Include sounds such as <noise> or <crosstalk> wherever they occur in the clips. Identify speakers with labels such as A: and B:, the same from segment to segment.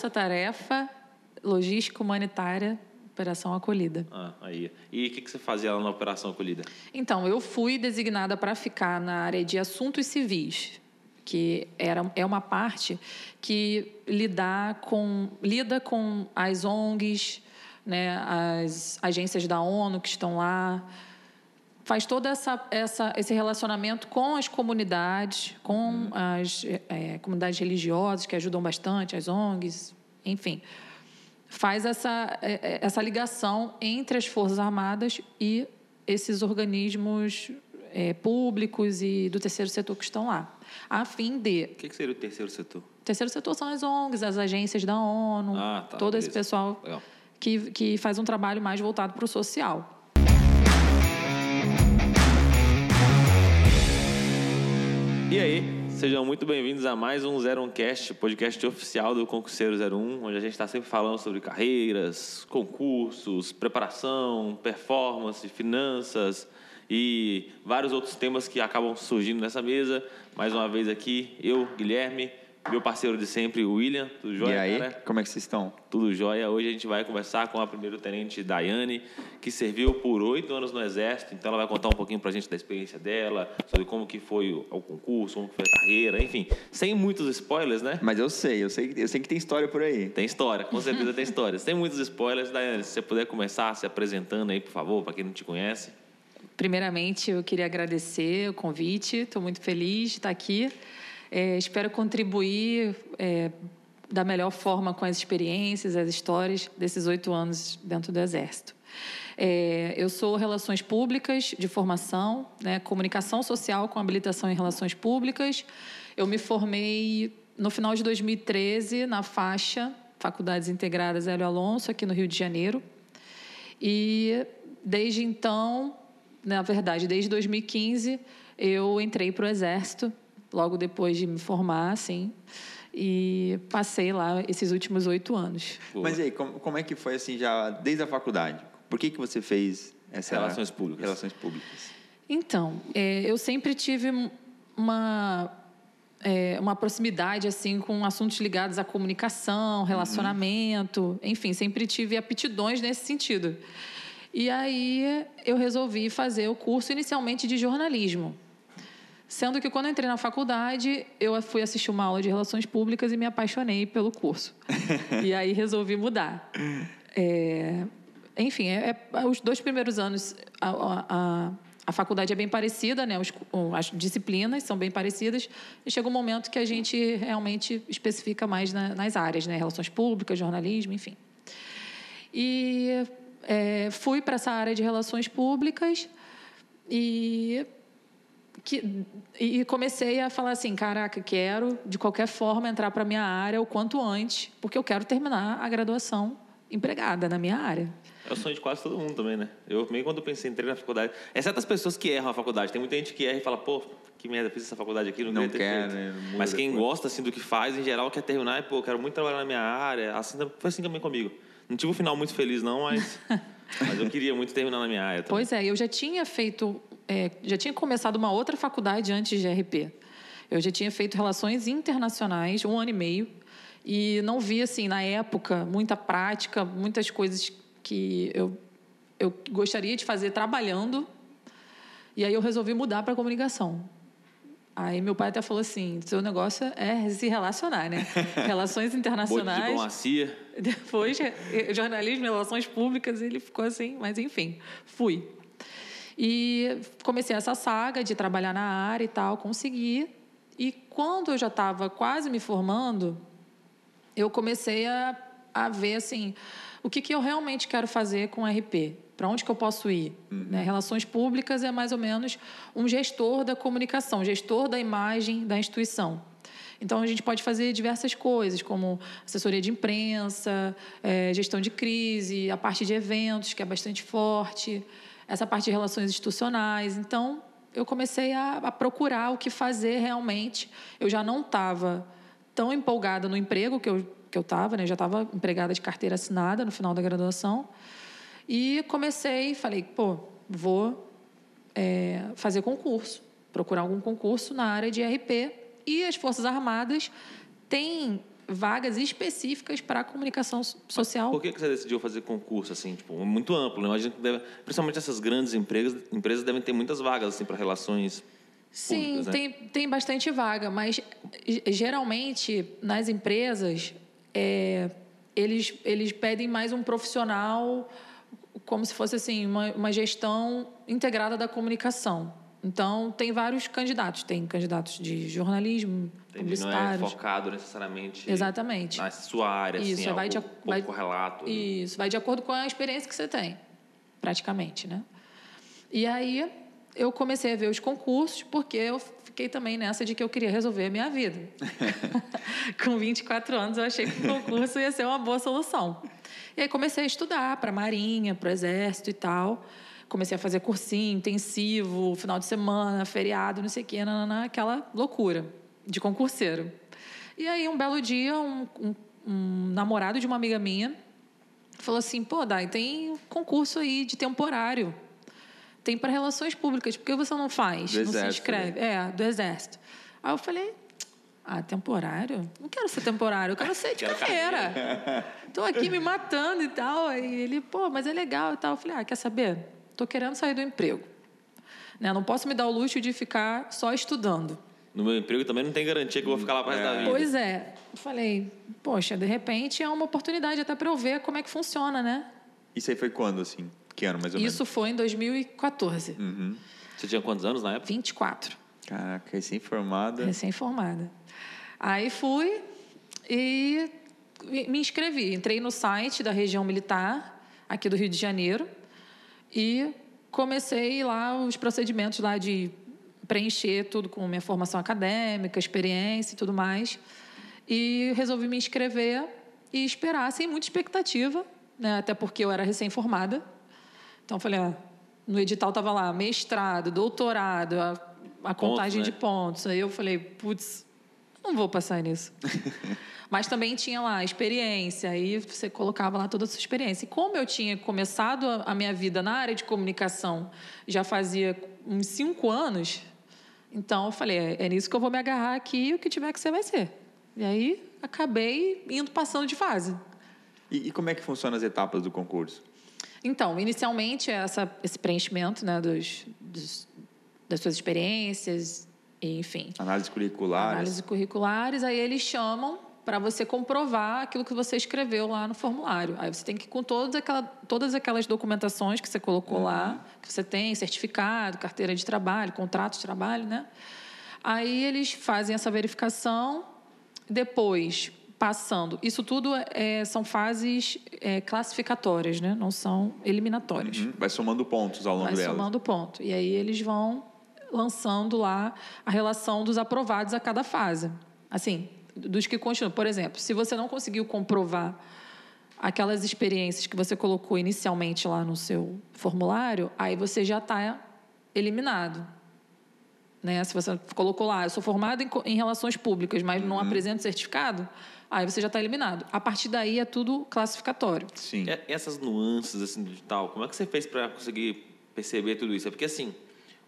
A: Força Tarefa Logística Humanitária Operação Acolhida.
B: Ah, aí. E o que, que você fazia lá na Operação Acolhida?
A: Então, eu fui designada para ficar na área de assuntos civis, que era, é uma parte que lidar com, lida com as ONGs, né, as agências da ONU que estão lá, faz todo essa, essa, esse relacionamento com as comunidades, com as é, comunidades religiosas que ajudam bastante, as ONGs, enfim. Faz essa, é, essa ligação entre as Forças Armadas e esses organismos é, públicos e do terceiro setor que estão lá, a fim de...
B: O que, que seria o terceiro setor?
A: O terceiro setor são as ONGs, as agências da ONU,
B: Ah, tá,
A: todo esse
B: beleza.
A: pessoal
B: Legal.
A: que, que faz um trabalho mais voltado para o social.
B: E aí, sejam muito bem-vindos a mais um Zero Um Cast, podcast oficial do Concurseiro 01, onde a gente está sempre falando sobre carreiras, concursos, preparação, performance, finanças e vários outros temas que acabam surgindo nessa mesa. Mais uma vez aqui, eu, Guilherme, meu parceiro de sempre, William. Tudo jóia,
C: e aí,
B: cara?
C: como é que vocês estão?
B: Tudo jóia. Hoje a gente vai conversar com a primeiro-tenente Daiane, que serviu por oito anos no Exército. Então ela vai contar um pouquinho pra gente da experiência dela, sobre como que foi o o concurso, como que foi a carreira, enfim. Sem muitos spoilers, né?
C: Mas eu sei, eu sei, eu sei que tem história por aí.
B: Tem história, com certeza tem história. Sem muitos spoilers, Daiane, se você puder começar se apresentando aí, por favor, para quem não te conhece.
A: Primeiramente, eu queria agradecer o convite, estou muito feliz de estar aqui. É, espero contribuir é, da melhor forma com as experiências, as histórias desses oito anos dentro do Exército. É, eu sou Relações Públicas de formação, né, Comunicação Social com habilitação em Relações Públicas. Eu me formei no final de 2013 na faixa Faculdades Integradas Hélio Alonso, aqui no Rio de Janeiro. E desde então, na verdade, desde 2015, eu entrei para o Exército, logo depois de me formar, assim, e passei lá esses últimos oito anos.
B: Boa.
C: Mas e aí, como, como é que foi assim já desde a faculdade? Por que, que você fez essa
B: Relações públicas.
C: Relações públicas.
A: Então, é, eu sempre tive uma é, uma proximidade assim com assuntos ligados à comunicação, relacionamento, enfim, sempre tive aptidões nesse sentido. E aí eu resolvi fazer o curso inicialmente de jornalismo. Sendo que quando entrei na faculdade, eu fui assistir uma aula de relações públicas e me apaixonei pelo curso. <laughs> e aí resolvi mudar. É, enfim, é, é- os dois primeiros anos a, a- a, faculdade é bem parecida, né? Os- as disciplinas são bem parecidas e chega um momento que a gente realmente especifica mais na- nas áreas, né? Relações públicas, jornalismo, enfim. E é, fui para essa área de relações públicas e que, e comecei a falar assim, caraca, quero de qualquer forma entrar para minha área o quanto antes, porque eu quero terminar a graduação empregada na minha área.
B: É o sonho de quase todo mundo também, né? Eu meio quando eu pensei em entrar na faculdade, exceto as pessoas que erram a faculdade. Tem muita gente que erra e fala, pô, que merda, fiz essa faculdade aqui, não,
C: Não
B: queria ter
C: quer,
B: feito.
C: né?
B: Mas quem
C: depois.
B: gosta assim do que faz, em geral, quer terminar e, pô, quero muito trabalhar na minha área. Assim, foi assim também comigo. Não tive um final muito feliz, não, mas, <laughs> mas eu queria muito terminar na minha área. Também.
A: Pois é, eu já tinha feito, é, já tinha começado uma outra faculdade antes de RP. Eu já tinha feito relações internacionais, um ano e meio, e não vi, assim, na época, muita prática, muitas coisas que eu, eu gostaria de fazer trabalhando, e aí eu resolvi mudar para comunicação. Aí meu pai até falou assim, seu negócio é se relacionar, né? <laughs> Relações
B: de
A: internacionais.
B: diplomacia. <laughs>
A: Depois, eh, jornalismo relações públicas, ele ficou assim, mas enfim, fui. E comecei essa saga de trabalhar na área e tal, consegui. E quando eu já estava quase me formando, eu comecei a, a ver assim, o que, que eu realmente quero fazer com RP. Para onde que eu posso ir? Né? Relações públicas é mais ou menos um gestor da comunicação, gestor da imagem da instituição. Então, a gente pode fazer diversas coisas, como assessoria de imprensa, eh, gestão de crise, a parte de eventos, que é bastante forte, essa parte de relações institucionais. Então, eu comecei a, a procurar o que fazer realmente. Eu já não estava tão empolgada no emprego que eu que eu estava, né? Já estava empregada de carteira assinada no final da graduação. E comecei, falei, pô, vou é, fazer concurso, procurar algum concurso na área de RP. E as Forças Armadas têm vagas específicas para comunicação so- social.
B: Por que que você decidiu fazer concurso assim, tipo, muito amplo, né? Imagino que deve, principalmente essas grandes empresas, empresas devem ter muitas vagas assim para relações
A: Sim,
B: públicas, né?
A: tem, tem bastante vaga, mas ge- geralmente nas empresas é, eles, eles pedem mais um profissional como se fosse assim uma, uma gestão integrada da comunicação. Então tem vários candidatos, tem candidatos de jornalismo,
B: Entendi, não é
A: publicitários.
B: focado necessariamente
A: Exatamente.
B: na sua área,
A: Isso,
B: assim,
A: vai de, vai,
B: correlato. ali.
A: Isso, vai de acordo com a experiência que você tem, praticamente, né? E aí eu comecei a ver os concursos, porque eu fiquei também nessa de que eu queria resolver a minha vida. <laughs> com 24 anos, eu achei que o concurso ia ser uma boa solução. E aí comecei a estudar para a Marinha, para o Exército e tal. Comecei a fazer cursinho intensivo, final de semana, feriado, não sei o quê, aquela loucura de concurseiro. E aí, um belo dia, um, um- um namorado de uma amiga minha falou assim: pô, Dai, tem concurso aí de temporário. Tem para relações públicas, por que você não faz?
C: Do
A: não se
C: Exército,
A: inscreve. É, do Exército. Aí eu falei: ah, temporário? Não quero ser temporário, eu quero ser de
B: Quero
A: carreira. Tô aqui me matando e tal. Aí ele, pô, mas é legal e tal. Eu falei: ah, quer saber? Tô querendo sair do emprego. Né? Não posso me dar o luxo de ficar só estudando.
B: No meu emprego também não tem garantia que eu vou ficar lá para resto da vida.
A: Pois é. Eu falei, poxa, de repente é uma oportunidade até para eu ver como é que funciona, né?
C: Isso aí foi quando, assim? Que ano, mais ou menos?
A: Isso foi em 2014.
C: Uhum.
B: Você tinha quantos anos na época?
A: 24,
C: Caraca, recém-formada.
A: recém-formada. Aí fui e me inscrevi. Entrei no site da região militar, aqui do Rio de Janeiro, e comecei lá os procedimentos lá de preencher tudo com minha formação acadêmica, experiência e tudo mais. E resolvi me inscrever e esperar, sem muita expectativa, né? até porque eu era recém-formada. Então, falei, ah, no edital estava lá, mestrado, doutorado, a, a contagem
B: né?
A: de pontos. Aí eu falei, putz, não vou passar nisso. <laughs> Mas também tinha lá experiência, aí você colocava lá toda a sua experiência. E como eu tinha começado a, minha vida na área de comunicação já fazia uns cinco anos, então eu falei, é, é nisso que eu vou me agarrar aqui o que tiver que ser vai ser. E aí acabei indo passando de fase.
C: E, e como é que funcionam as etapas do concurso?
A: Então, inicialmente, essa, esse preenchimento né, dos, dos- das suas experiências, enfim,
C: Análise curricular.
A: análises curriculares, aí eles chamam para você comprovar aquilo que você escreveu lá no formulário. Aí você tem que ir com todas, aquela, todas aquelas documentações que você colocou lá, que você tem, certificado, carteira de trabalho, contrato de trabalho, né? Aí eles fazem essa verificação, depois passando. Isso tudo é, são fases é, classificatórias, né? Não são eliminatórias
C: Uhum. Vai somando pontos ao longo
A: vai
C: delas.
A: somando ponto. E aí eles vão lançando lá a relação dos aprovados a cada fase. Assim, dos que continuam. Por exemplo, se você não conseguiu comprovar aquelas experiências que você colocou inicialmente lá no seu formulário, aí você já está eliminado. Né? Se você colocou lá, eu sou formado em, em relações públicas, mas não apresento certificado, aí você já está eliminado. A partir daí é tudo classificatório.
C: Sim.
B: E essas nuances assim do digital, como é que você fez para conseguir perceber tudo isso? É porque assim,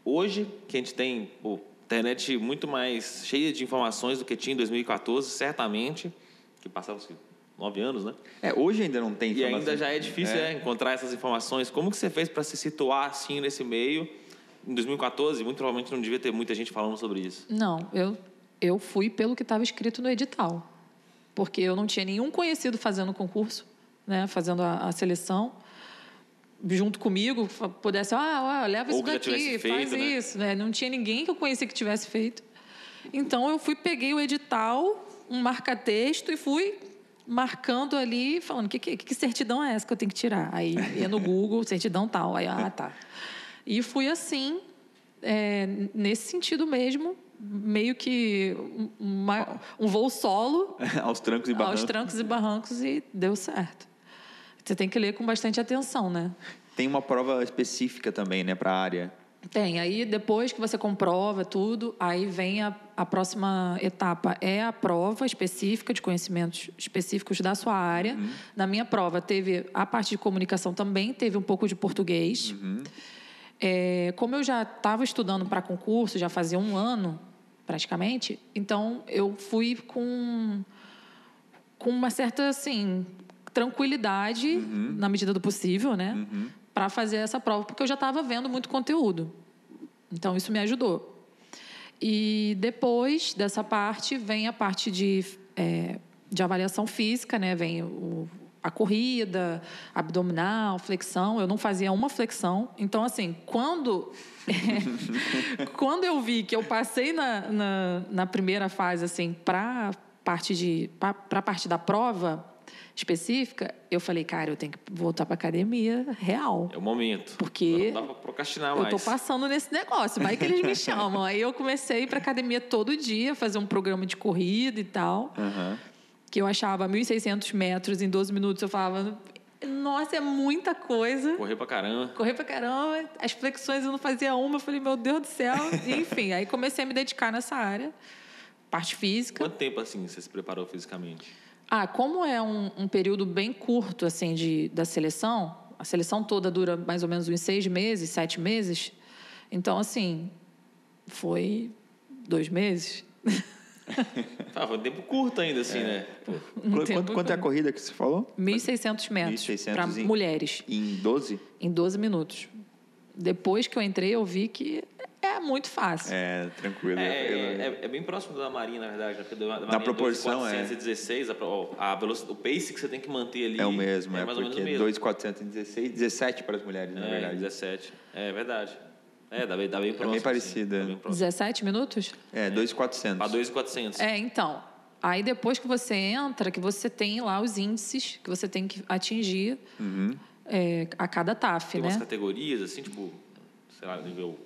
B: hoje que a gente tem pô, internet muito mais cheia de informações do que tinha em 2014, certamente, que passaram assim, nove anos, né?
C: É, hoje ainda não tem
B: E
C: informação.
B: ainda já é difícil
C: É.
B: né, encontrar essas informações. Como que você fez para se situar assim nesse meio? Em 2014, muito provavelmente não devia ter muita gente falando sobre isso.
A: Não, eu, eu fui pelo que estava escrito no edital. Porque eu não tinha nenhum conhecido fazendo o concurso, né, fazendo a, a seleção. Junto comigo, pudesse, ah, ah, leva isso daqui, faz
B: feito, né?
A: isso. Né? Não tinha ninguém que eu conhecia que tivesse feito. Então, eu fui, peguei o edital, um marca-texto e fui marcando ali, falando, que, que, que certidão é essa que eu tenho que tirar? Aí, ia no Google, certidão tal. Aí, ah, tá. E fui assim, é, nesse sentido mesmo, meio que um- uma- um voo solo <laughs>
C: Aos trancos e barrancos.
A: aos trancos e barrancos e deu certo. Você tem que ler com bastante atenção, né?
C: Tem uma prova específica também, né, para a área.
A: Tem. Aí, depois que você comprova tudo, aí vem a, a próxima etapa. É a prova específica de conhecimentos específicos da sua área. Na minha prova, teve a parte de comunicação também, teve um pouco de português. É, como eu já estava estudando para concurso, já fazia um ano, praticamente, então eu fui com com uma certa, assim, tranquilidade, na medida do possível, né? Para fazer essa prova, porque eu já estava vendo muito conteúdo. Então, isso me ajudou. E depois dessa parte, vem a parte de, é, de avaliação física, né? Vem o, a corrida, abdominal, flexão. Eu não fazia uma flexão. Então, assim, quando, <laughs> quando eu vi que eu passei na, na, na primeira fase, assim, para parte de para a parte da prova específica, eu falei, cara, eu tenho que voltar para academia real.
B: É o momento.
A: Porque
B: Não dá pra procrastinar
A: Eu
B: mais.
A: tô passando nesse negócio, vai que eles me <laughs> chamam. Aí eu comecei a ir pra academia todo dia, fazer um programa de corrida e tal,
C: Aham.
A: que eu achava 1.600 metros em 12 minutos. Eu falava, nossa, é muita coisa.
B: Correr pra caramba.
A: Correr pra caramba, as flexões eu não fazia uma. Eu falei, meu Deus do céu. <laughs> Enfim, aí comecei a me dedicar nessa área, parte física.
B: Quanto tempo, assim, você se preparou fisicamente?
A: Ah, como é um, um período bem curto assim de, da seleção, a seleção toda dura mais ou menos uns seis meses, sete meses. Então, assim, foi dois meses. <laughs>
B: Ah, foi um tempo curto ainda, assim,
C: É.
B: né? Pô,
A: Um
C: Quanto, quanto é a corrida que você falou?
A: 1.600 metros
C: 1.600
A: para mulheres,
C: Em 12?
A: em 12 minutos. Depois que eu entrei, eu vi que é muito fácil.
C: É, tranquilo.
B: É, é, é bem próximo da Marinha, na verdade. né? Porque da da Marinha
C: proporção, é.
B: 416, a, a velocidade, o pace que você tem que manter ali
C: É o mesmo, é,
B: mais ou menos o mesmo.
C: 2,416, 17 para as mulheres, na
B: É,
C: verdade.
B: 17. É verdade. É, dá bem, dá bem próximo.
C: bem
B: assim.
C: parecida.
B: Dá bem próximo.
A: 17 minutos?
C: É, 2,400.
B: Pra 2,400.
A: É, então. Aí depois que você entra, que você tem lá os índices que você tem que atingir
C: Uhum.
A: é, a cada TAF,
B: Tem
A: né?
B: umas categorias, assim, tipo, sei lá, nível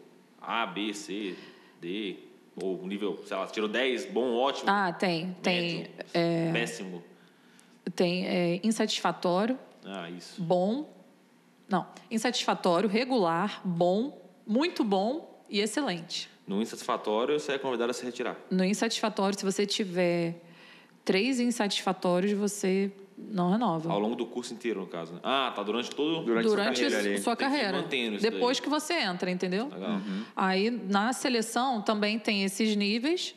B: A, B, C, D. Ou nível, sei lá, tirou 10, bom, ótimo.
A: Ah, tem. Tem,
B: médio,
A: é,
B: péssimo.
A: tem é, insatisfatório,
B: Ah, isso.
A: bom. Não, insatisfatório, regular, bom, muito bom e excelente.
B: No insatisfatório, você é convidado a se retirar.
A: No insatisfatório, se você tiver três insatisfatórios, você não renova.
B: Ao longo do curso inteiro, no caso. né? Ah, tá durante todo...
C: Durante,
A: Durante
C: sua carreira
A: sua
B: que
A: carreira.
B: isso
A: Depois
B: daí.
A: que você entra, entendeu?
B: Legal.
A: Aí na seleção também tem esses níveis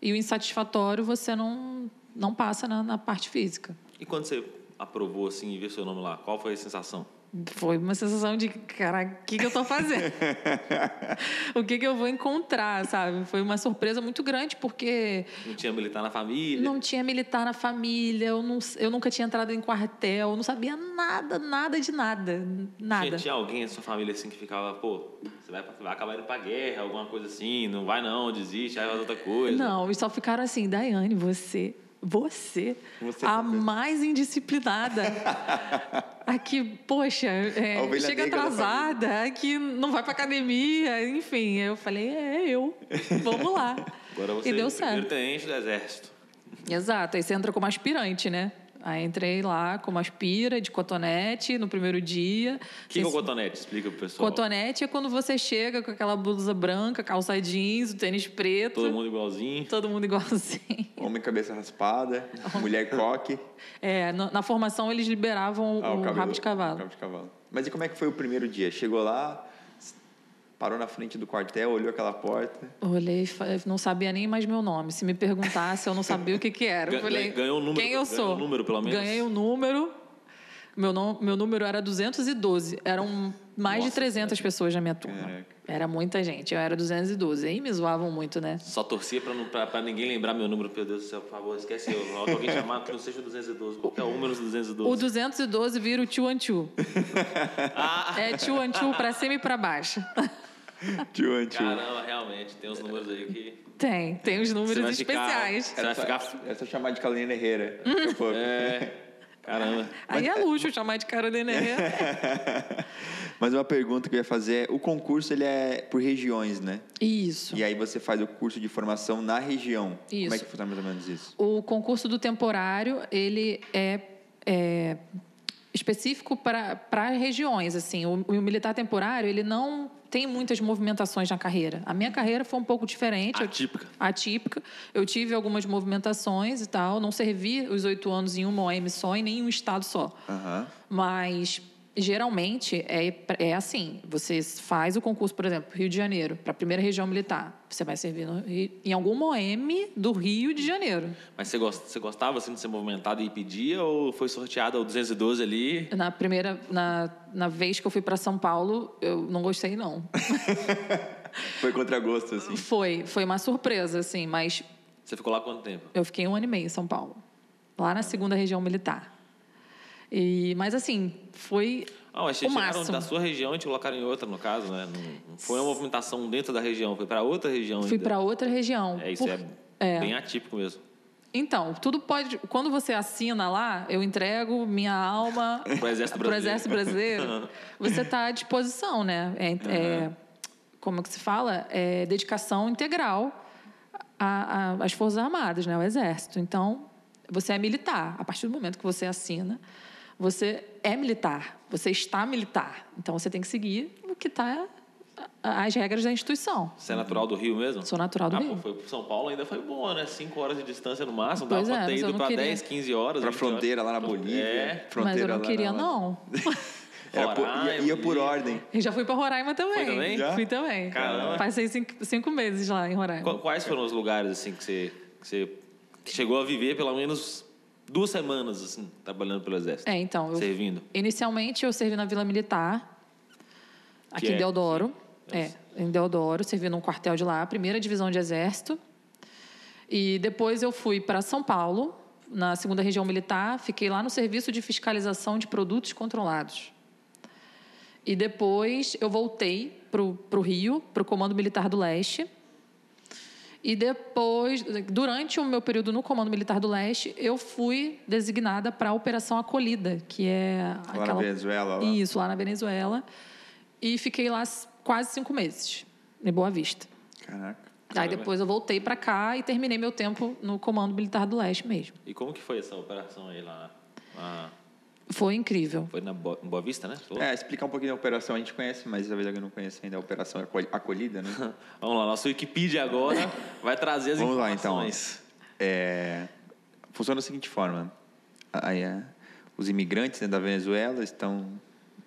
A: e o insatisfatório você não, não passa na, na parte física.
B: E quando você aprovou, assim, e viu seu nome lá, qual foi a sensação?
A: Foi uma sensação de, cara, o que, que eu tô fazendo? <laughs> o que, que eu vou encontrar, sabe? Foi uma surpresa muito grande, porque
B: Não tinha militar na família?
A: não tinha militar na família, eu, não, eu nunca tinha entrado em quartel, eu não sabia nada, nada de nada. Nada.
B: Tinha, tinha alguém na sua família, assim, que ficava, pô, você vai, vai acabar indo pra guerra, alguma coisa assim, não vai não, desiste, aí faz outra coisa.
A: Não, eles só ficaram assim, Daiane, você, você,
C: Você
A: a mais indisciplinada. <laughs> Aqui, poxa, é, chega atrasada, aqui não vai pra academia, enfim. Eu falei, é eu, vamos lá. <laughs>
B: Agora você
A: e deu
B: é
A: certo.
B: tenente do exército.
A: Exato, aí você entra como aspirante, né? Aí entrei lá como aspira, de cotonete, no primeiro dia.
B: O que, que é o cotonete? Explica pro pessoal.
A: Cotonete é quando você chega com aquela blusa branca, calça jeans, o tênis preto.
B: Todo mundo igualzinho.
A: Todo mundo igualzinho. <laughs>
C: Homem cabeça raspada, mulher coque.
A: É, na, na formação eles liberavam
C: Ah,
A: o,
C: cabelo-
A: rabo de cavalo.
C: Rabo de cavalo. Mas e como é que foi o primeiro dia? Chegou lá, parou na frente do quartel, olhou aquela porta.
A: Olhei, e não sabia nem mais meu nome. Se me perguntasse, eu não sabia o que que era. Eu falei,
B: ganhou um número-
A: quem eu
B: ganhou
A: sou?
B: um número, pelo menos?
A: Ganhei um número. Meu, nom- meu número era 212. Eram mais de
B: Nossa
A: 300 pessoas na minha turma.
C: Caraca.
A: Era muita gente. Eu era 212. Aí me zoavam muito, né?
B: Só torcia pra, não, pra, pra ninguém lembrar meu número, meu Deus do céu, por favor, esquece eu. Que alguém <laughs> chamar, que não seja o 212, qualquer um menos 212.
A: O 212 vira o two and two.
B: Ah,
A: É two and two pra cima e pra baixo. <laughs> <laughs>
C: Tio Antio.
B: caramba, realmente, tem uns números aí que...
A: Tem, tem
B: vai
A: números
B: ficar-
A: especiais.
B: Você vai ficar...
C: É só chamar de Carolina Herrera. pouco.
B: É, caramba.
A: Aí é luxo chamar de Carolina <laughs> Herrera.
C: Mas uma pergunta que eu ia fazer é, o concurso ele é por regiões, né?
A: Isso.
C: E aí você faz o curso de formação na região. Como é
A: Isso.
C: que funciona mais ou menos isso?
A: O concurso do temporário, ele é, é específico para regiões, assim. O, o militar temporário, ele não tem muitas movimentações na carreira. A minha carreira foi um pouco diferente. Eu-
B: Atípica.
A: atípica. Eu tive algumas movimentações e tal. Não servi os oito anos em uma OM só, em nenhum estado só. Mas geralmente é, é assim: você faz o concurso, por exemplo, Rio de Janeiro, para a primeira região militar. Você vai servir no em algum moeme do Rio de Janeiro.
B: Mas você, gost- você gostava assim, de ser movimentado e pedia ou foi sorteado ao 212 ali?
A: Na primeira, na, na vez que eu fui para São Paulo, eu não gostei, não. <laughs>
C: Foi contra gosto, assim.
A: Foi, foi uma surpresa, assim, mas
B: Você ficou lá quanto tempo?
A: eu fiquei um ano e meio em São Paulo, lá na segunda região militar. E, mas assim, foi
B: Ah, mas
A: o
B: vocês tiraram
A: máximo.
B: da sua região e te colocaram em outra, no caso, né? Não, foi uma movimentação dentro da região, foi para outra região
A: Fui para outra região.
B: É, isso
A: Por-
B: é, bem atípico mesmo.
A: Então, tudo pode. Quando você assina lá, eu entrego minha alma <laughs>
B: Pro Exército
A: pro
B: Brasileiro.
A: Exército Brasileiro. <laughs> você está à disposição, né? É, é- como que se fala? É dedicação integral às Forças Armadas, né? Ao Exército. Então, você é militar. A partir do momento que você assina, você é militar. Você está militar. Então, você tem que seguir o que está as regras da instituição.
B: Você é natural do Rio mesmo?
A: Sou natural do
B: ah,
A: Rio.
B: Pô, foi pro São Paulo ainda foi boa, né? 5 horas de distância no máximo.
A: Pois
B: Dava
A: é,
B: pra ter
A: mas eu
B: ido pra
A: queria.
B: 10, 15 horas.
C: Pra
B: 20 horas.
C: fronteira lá na Bolívia.
B: É.
C: Fronteira
A: Mas eu não
C: lá
A: queria,
C: na-
A: não. <laughs>
C: Era por- ia, ia por ordem.
A: Eu já fui para Roraima também.
B: Foi também?
C: Já?
A: Fui também.
B: Caramba.
A: Passei cinco, cinco meses lá em Roraima.
B: Qu- Quais foram os lugares assim que você, que você chegou a viver pelo menos duas semanas assim, trabalhando pelo exército?
A: É, então, eu,
B: Servindo.
A: inicialmente eu servi na Vila Militar, aqui
B: Que
A: em
B: é-
A: Deodoro.
B: sim.
A: É, em Deodoro, servi num quartel de lá, primeira divisão de exército. E depois eu fui para São Paulo, na segunda região militar, fiquei lá no serviço de fiscalização de produtos controlados. E depois eu voltei para o Rio, para o Comando Militar do Leste. E depois, durante o meu período no Comando Militar do Leste, eu fui designada para a Operação Acolhida, que é
C: Lá na Venezuela, lá.
A: Isso, lá na Venezuela. E fiquei lá quase cinco meses, em Boa Vista.
C: Caraca.
A: Aí depois eu voltei para cá e terminei meu tempo no Comando Militar do Leste mesmo.
B: E como que foi essa operação aí lá? lá-
A: Foi incrível.
B: foi na Bo- em Boa Vista, né? Falou?
C: É, explicar um pouquinho da operação. A gente conhece, mas talvez alguém não conheça ainda a operação Acol- acolhida, né? <laughs>
B: Vamos lá, nosso Wikipedia agora <laughs> vai trazer as
C: Vamos lá, então.
B: informações.
C: É, funciona da seguinte forma: Aí, é, os imigrantes né, da Venezuela estão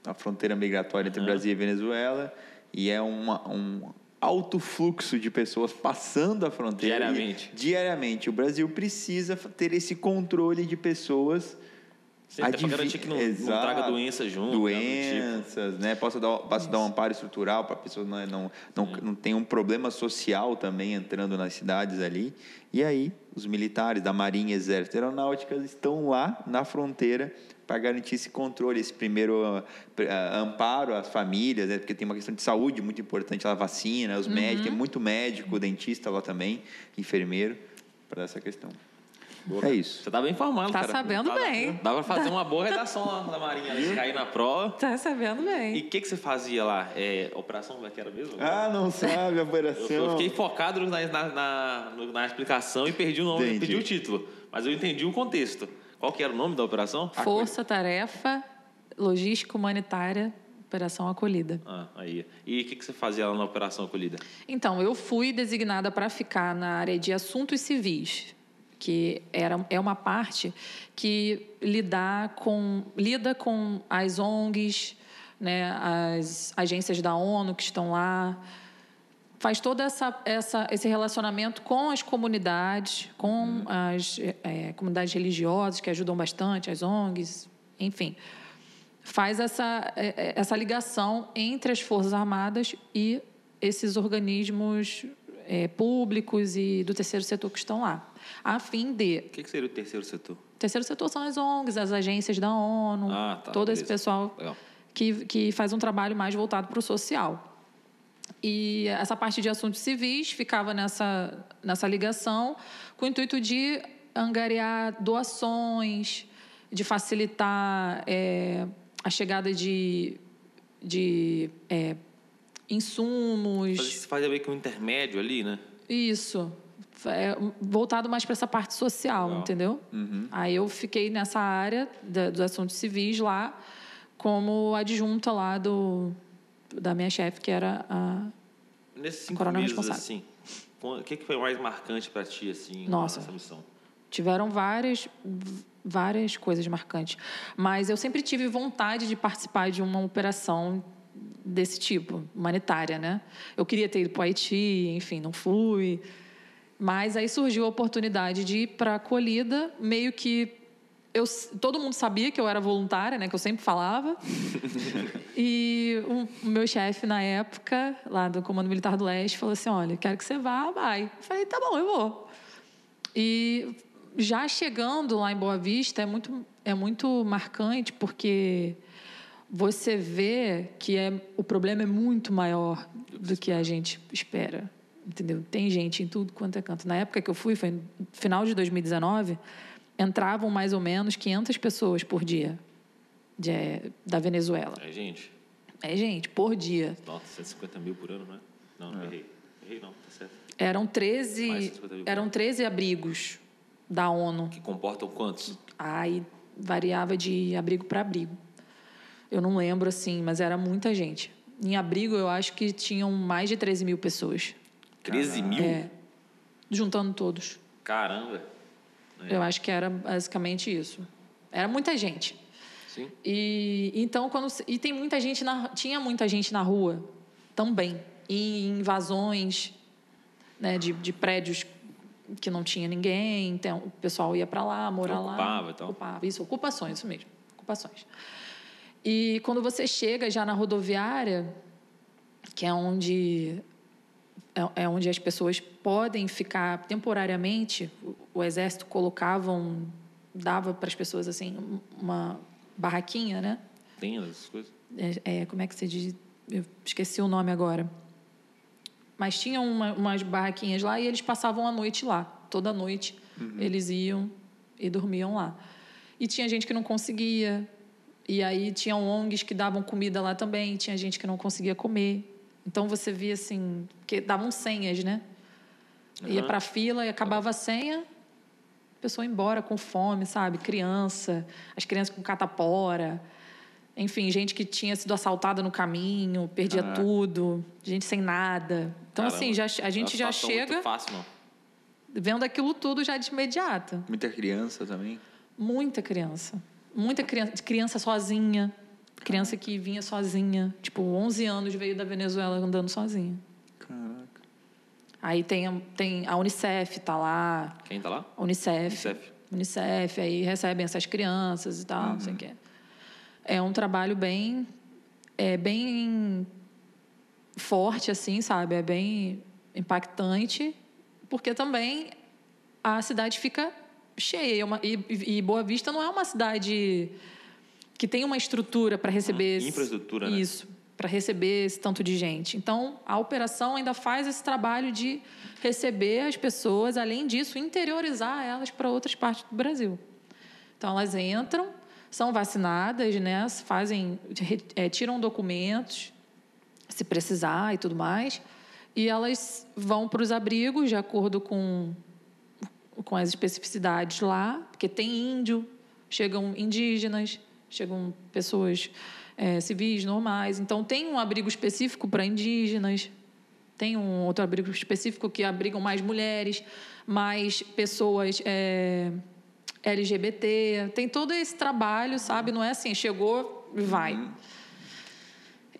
C: na fronteira migratória entre
B: Aham.
C: Brasil e Venezuela e é uma, um alto fluxo de pessoas passando a fronteira.
B: Diariamente.
C: E, diariamente. O Brasil precisa ter esse controle de pessoas.
B: Sim, até pra
C: adivi-
B: garantir que não, não traga doença junto. do tipo.
C: Doenças, né? Possa dar, possa dar um amparo estrutural para a pessoa não, não, não, não ter um problema social também entrando nas cidades ali. E aí, os militares da Marinha, Exército e Aeronáutica estão lá na fronteira para garantir esse controle, esse primeiro ah, amparo às famílias, né? porque tem uma questão de saúde muito importante, lá, vacina, os médicos, tem muito médico, dentista lá também, enfermeiro, para essa questão. É isso.
B: Você tá bem informado,
A: Tá
B: cara.
A: sabendo
B: Dá-
A: bem.
B: Dá pra fazer uma boa redação lá da Marinha, né? Se cair na prova.
A: Tá sabendo bem.
B: E o que, que você fazia lá? É, operação como é que era mesmo?
C: Ah, não sabe a <laughs>
B: Eu,
C: operação.
B: eu fiquei focado na, na, na, na explicação e perdi o nome,
C: Entendi.
B: perdi o título. Mas eu entendi o contexto. Qual que era o nome da operação?
A: Força Tarefa Logística Humanitária Operação Acolhida.
B: Ah, aí. E o que, que você fazia lá na Operação Acolhida?
A: Então, eu fui designada para ficar na área de assuntos civis, que era, é uma parte que lidar com, lida com as ONGs, né, as agências da ONU que estão lá, faz todo essa, essa, esse relacionamento com as comunidades, com as eh, comunidades religiosas que ajudam bastante, as ONGs, enfim. Faz essa, eh, eh, essa ligação entre as Forças Armadas e esses organismos eh, públicos e do terceiro setor que estão lá, a fim de...
B: O que, que seria o terceiro setor?
A: O terceiro setor são as ONGs, as agências da ONU,
B: Ah, tá,
A: todo esse
B: beleza.
A: pessoal
B: Legal.
A: que, que faz um trabalho mais voltado para o social. E essa parte de assuntos civis ficava nessa, nessa ligação com o intuito de angariar doações, de facilitar eh, a chegada de, de eh, insumos.
B: Você meio que um intermédio ali, né?
A: Isso. É, voltado mais para essa parte social,
B: Legal.
A: entendeu? Aí eu fiquei nessa área da, dos assuntos civis lá, como adjunta lá do, da minha chefe, que era a.
B: Nesses cinco
A: Coronel
B: meses,
A: responsável.
B: assim, o que, que foi mais marcante para ti, assim,
A: Nossa.
B: nessa missão?
A: Tiveram várias, várias coisas marcantes. Mas eu sempre tive vontade de participar de uma operação desse tipo, humanitária, né? Eu queria ter ido para o Haiti, enfim, não fui. Mas aí surgiu a oportunidade de ir para a acolhida, meio que eu, todo mundo sabia que eu era voluntária, né? Que eu sempre falava. <laughs> e um, o meu chefe na época, lá do Comando Militar do Leste, falou assim: "Olha, quero que você vá, vai". Eu falei: "Tá bom, eu vou". E já chegando lá em Boa Vista é muito é muito marcante porque você vê que é, o problema é muito maior do que a gente espera, entendeu? Tem gente em tudo quanto é canto. Na época que eu fui, foi no final de 2019, entravam mais ou menos 500 pessoas por dia de, da Venezuela.
B: É gente.
A: É gente, por dia.
B: Nossa, 150 mil por ano, né? Não, é. errei. Errei não, tá certo.
A: Eram 13, eram 13 abrigos da ONU.
B: Que comportam quantos?
A: Aí variava de abrigo para abrigo. Eu não lembro assim, mas era muita gente. Em abrigo, eu acho que tinham mais de 13 mil pessoas.
B: 13 mil?
A: É. Juntando todos.
B: Caramba.
A: É. Eu acho que era basicamente isso. Era muita gente.
B: Sim.
A: E então quando e tem muita gente na tinha muita gente na rua também e invasões né, de, de prédios que não tinha ninguém, então o pessoal ia para lá, morar
B: ocupava,
A: lá,
B: então.
A: ocupava, isso, ocupações, isso mesmo, ocupações. E quando você chega já na rodoviária, que é onde é, é onde as pessoas podem ficar temporariamente, o, o exército colocava um, dava para as pessoas assim uma barraquinha, né?
B: Tem essas coisas.
A: É, é, como é que se diz? Eu esqueci o nome agora. Mas tinham uma, umas barraquinhas lá e eles passavam a noite lá. Toda noite uhum. eles iam e dormiam lá. E tinha gente que não conseguia. E aí tinham ONGs que davam comida lá também. Tinha gente que não conseguia comer. Então você via assim, que davam senhas, né? Uhum. Ia para a fila e acabava a senha, a pessoa ia embora com fome, sabe? Criança, as crianças com catapora. Enfim, gente que tinha sido assaltada no caminho, perdia Caraca. tudo, gente sem nada. Então, Caramba. assim, já, a gente já chega.
B: Muito fácil, não.
A: Vendo aquilo tudo já de imediato.
C: Muita criança também?
A: Muita criança. Muita criança, criança sozinha. Criança que vinha sozinha. Tipo, 11 anos veio da Venezuela andando sozinha.
C: Caraca.
A: Aí tem, tem a Unicef, tá lá.
B: Quem tá lá?
A: A Unicef.
B: Unicef.
A: Unicef, aí recebem essas crianças e tal, uhum. não sei o quê é um trabalho bem é bem forte assim sabe é bem impactante porque também a cidade fica cheia é e, e, Boa Vista não é uma cidade que tem uma estrutura para receber
B: hum, infraestrutura né?
A: isso para receber esse tanto de gente então a operação ainda faz esse trabalho de receber as pessoas além disso interiorizar elas para outras partes do Brasil então elas entram são vacinadas, né? Fazem, é, tiram documentos, se precisar e tudo mais, e elas vão para os abrigos de acordo com com as especificidades lá, porque tem índio, chegam indígenas, chegam pessoas é, civis normais, então tem um abrigo específico para indígenas, tem um outro abrigo específico que abrigam mais mulheres, mais pessoas é, LGBT, tem todo esse trabalho, sabe? Não é assim, chegou vai. Uhum.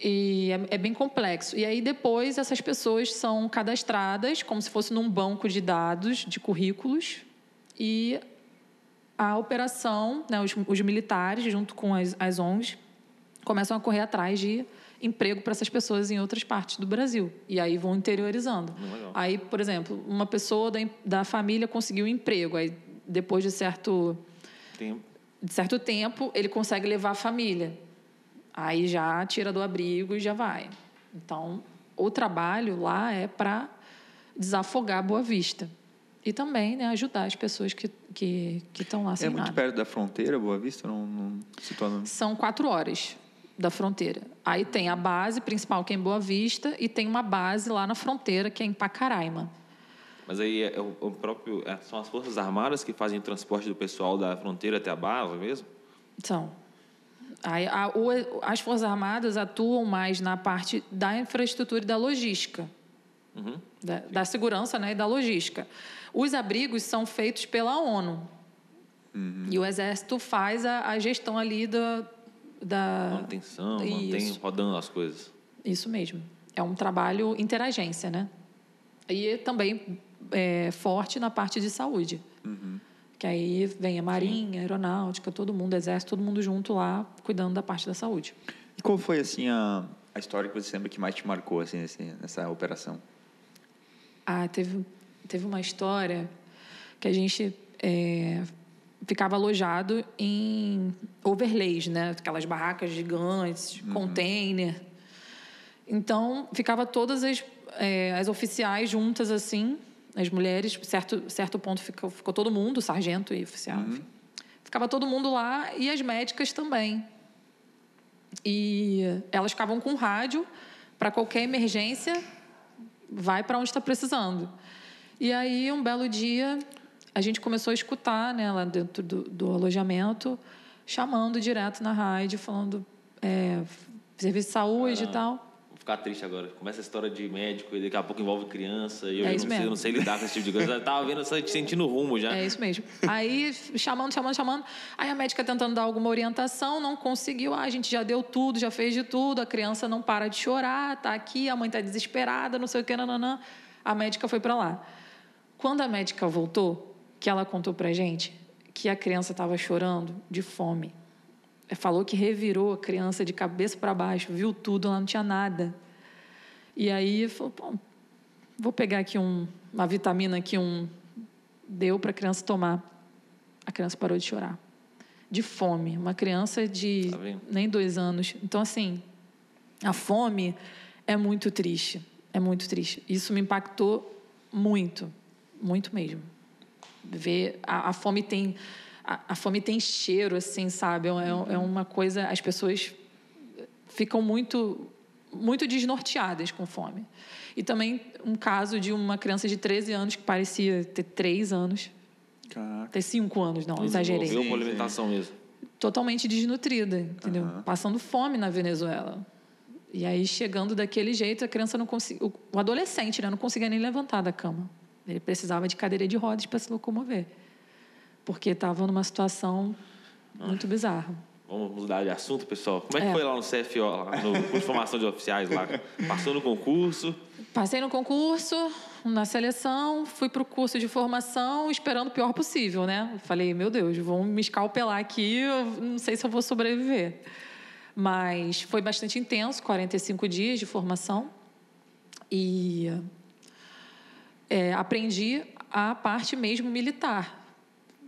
A: E é, é, bem complexo. E aí depois essas pessoas são cadastradas como se fosse num banco de dados de currículos e a operação, né, os, os militares junto com as, as ONGs começam a correr atrás de emprego para essas pessoas em outras partes do Brasil. E aí vão interiorizando.
B: Legal.
A: Aí, por exemplo, uma pessoa da, da família conseguiu um emprego, aí depois de certo
B: tempo.
A: de certo tempo, ele consegue levar a família. Aí já tira do abrigo e já vai. Então, o trabalho lá é para desafogar Boa Vista. E também né, ajudar as pessoas que estão que, que lá sem
C: É muito
A: nada.
C: perto da fronteira, Boa Vista? Não, não se torna...
A: São quatro horas da fronteira. Aí tem a base principal, que é em Boa Vista, e tem uma base lá na fronteira, que é em Pacaraima.
B: Mas aí é o, próprio, é, são as Forças Armadas que fazem o transporte do pessoal da fronteira até a base mesmo?
A: São. Aí, a, o, as Forças Armadas atuam mais na parte da infraestrutura e da logística.
B: Uhum.
A: Da, da, segurança né, e da logística. Os abrigos são feitos pela ONU. E o exército faz a, a gestão ali da, da
B: Manutenção, mantém
A: Isso.
B: rodando as coisas.
A: Isso mesmo. É um trabalho interagência, né? E também é, forte na parte de saúde. Que aí vem a Marinha, a Aeronáutica, todo mundo, Exército, todo mundo junto lá, cuidando da parte da saúde.
C: E qual foi, assim, a, a história que você lembra que mais te marcou, assim, nessa operação?
A: Ah, teve, teve uma história que a gente é, ficava alojado em overlays, né? Aquelas barracas gigantes, container. Então, ficava todas as, é, as oficiais juntas assim, as mulheres, certo, certo ponto ficou, ficou todo mundo, sargento e oficial, enfim. Ficava todo mundo lá e as médicas também. E elas ficavam com rádio para qualquer emergência, vai para onde está precisando. E aí, um belo dia, a gente começou a escutar, né, lá dentro do, do alojamento, chamando direto na rádio, falando é, serviço de saúde e tal.
B: Ficar triste agora. Começa a história de médico e daqui a pouco envolve criança e eu,
A: É
B: não, sei, eu não sei lidar com esse tipo de coisa. Eu tava vendo, sentindo rumo já.
A: É isso mesmo. Aí, chamando, chamando, chamando. Aí a médica tentando dar alguma orientação, não conseguiu. Ah, a gente já deu tudo, já fez de tudo. A criança não para de chorar, tá aqui, a mãe tá desesperada, não sei o que, nananã. A médica foi para lá. Quando a médica voltou, que ela contou pra gente que a criança estava chorando de fome. Falou que revirou a criança de cabeça para baixo, viu tudo, ela não tinha nada. E aí falou, Pô, vou pegar aqui um, uma vitamina aqui, um deu para a criança tomar. A criança parou de chorar. De fome. Uma criança de
B: Tá
A: nem dois anos. Então, assim, a fome é muito triste. É muito triste. Isso me impactou muito. Muito mesmo. Ver a, a fome tem. A, a fome tem cheiro, assim, sabe? É, é uma coisa. As pessoas ficam muito muito desnorteadas com fome. E também um caso de uma criança de 13 anos que parecia ter 3 anos,
C: Caraca.
A: ter 5 anos, não, exagerei.
B: Desenvolveu uma alimentação mesmo.
A: Totalmente desnutrida, entendeu?
C: Aham.
A: Passando fome na Venezuela. E aí, chegando daquele jeito, a criança não conseguia. O o adolescente, né? Não conseguia nem levantar da cama. Ele precisava de cadeira de rodas para se locomover. Porque estava numa situação muito bizarra.
B: Vamos mudar de assunto, pessoal. Como é que
A: É.
B: foi lá no CFO, lá, no curso de formação de oficiais lá? Passou no concurso?
A: Passei no concurso, na seleção, fui para o curso de formação esperando o pior possível, né? Falei, meu Deus, vão me escalpelar aqui, eu não sei se eu vou sobreviver. Mas foi bastante intenso, 45 dias de formação. E é, aprendi a parte mesmo militar,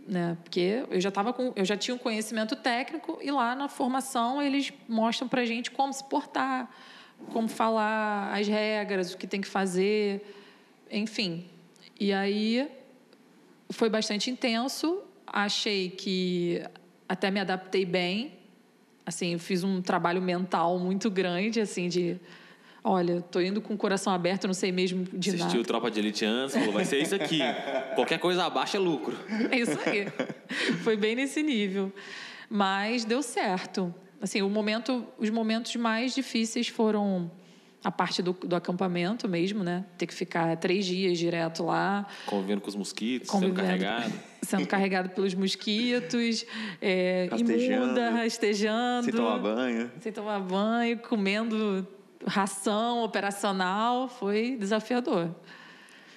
A: né? Porque eu já tava com, eu já tinha um conhecimento técnico e lá na formação eles mostram para gente como se portar, como falar, as regras, o que tem que fazer, enfim. E aí foi bastante intenso. Achei que até me adaptei bem. Assim, eu fiz um trabalho mental muito grande, assim, de olha, tô indo com o coração aberto, não sei mesmo de
B: Assistiu
A: nada.
B: Tropa de Elite antes, falou, vai ser isso aqui. Qualquer coisa abaixo é lucro.
A: É isso aí. Foi bem nesse nível. Mas deu certo. Assim, o momento, os momentos mais difíceis foram a parte do, do acampamento mesmo, né? Ter que ficar três dias direto lá,
B: Convivendo com os mosquitos, sendo carregado. <laughs>
A: sendo carregado pelos mosquitos, é,
C: Rastejando.
A: imunda, rastejando,
C: Sem tomar banho.
A: sem tomar banho, comendo ração operacional, foi desafiador.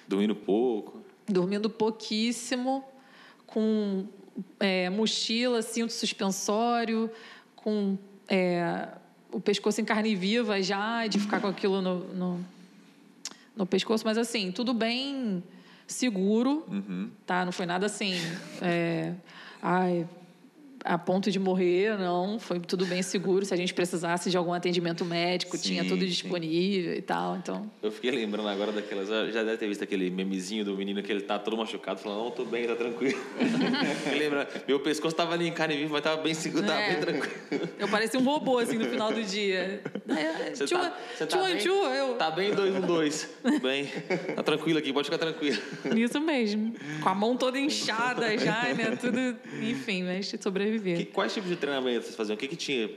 B: Dormindo pouco.
A: dormindo pouquíssimo, com é, mochila, cinto suspensório, com é, o pescoço em carne viva já, de ficar com aquilo no, no, no pescoço. Mas, assim, tudo bem seguro, tá? Não foi nada assim... é, ai, a ponto de morrer, não. Foi tudo bem seguro. Se a gente precisasse de algum atendimento médico,
C: Sim,
A: tinha tudo
C: sim.
A: disponível e tal. Então,
B: Eu fiquei lembrando agora daquelas. Já deve ter visto aquele memezinho do menino que ele tá todo machucado, falando, não, tô bem, tá tranquilo. <laughs> Lembra, meu pescoço tava ali em carne viva, mas tava bem seguro, tava
A: É.
B: bem tranquilo.
A: Eu parecia um robô, assim, no final do dia. É,
B: Você
A: tchu,
B: tá, tá bem?
A: tchu, eu...
B: Tá bem, dois, um, dois. Tudo <laughs> bem. Tá tranquilo aqui, pode ficar tranquilo.
A: Isso mesmo. Com a mão toda inchada <laughs> já, né? Tudo... Enfim, mas
B: Que-
A: sobreviver.
B: quais tipos de treinamento vocês faziam? O que, que tinha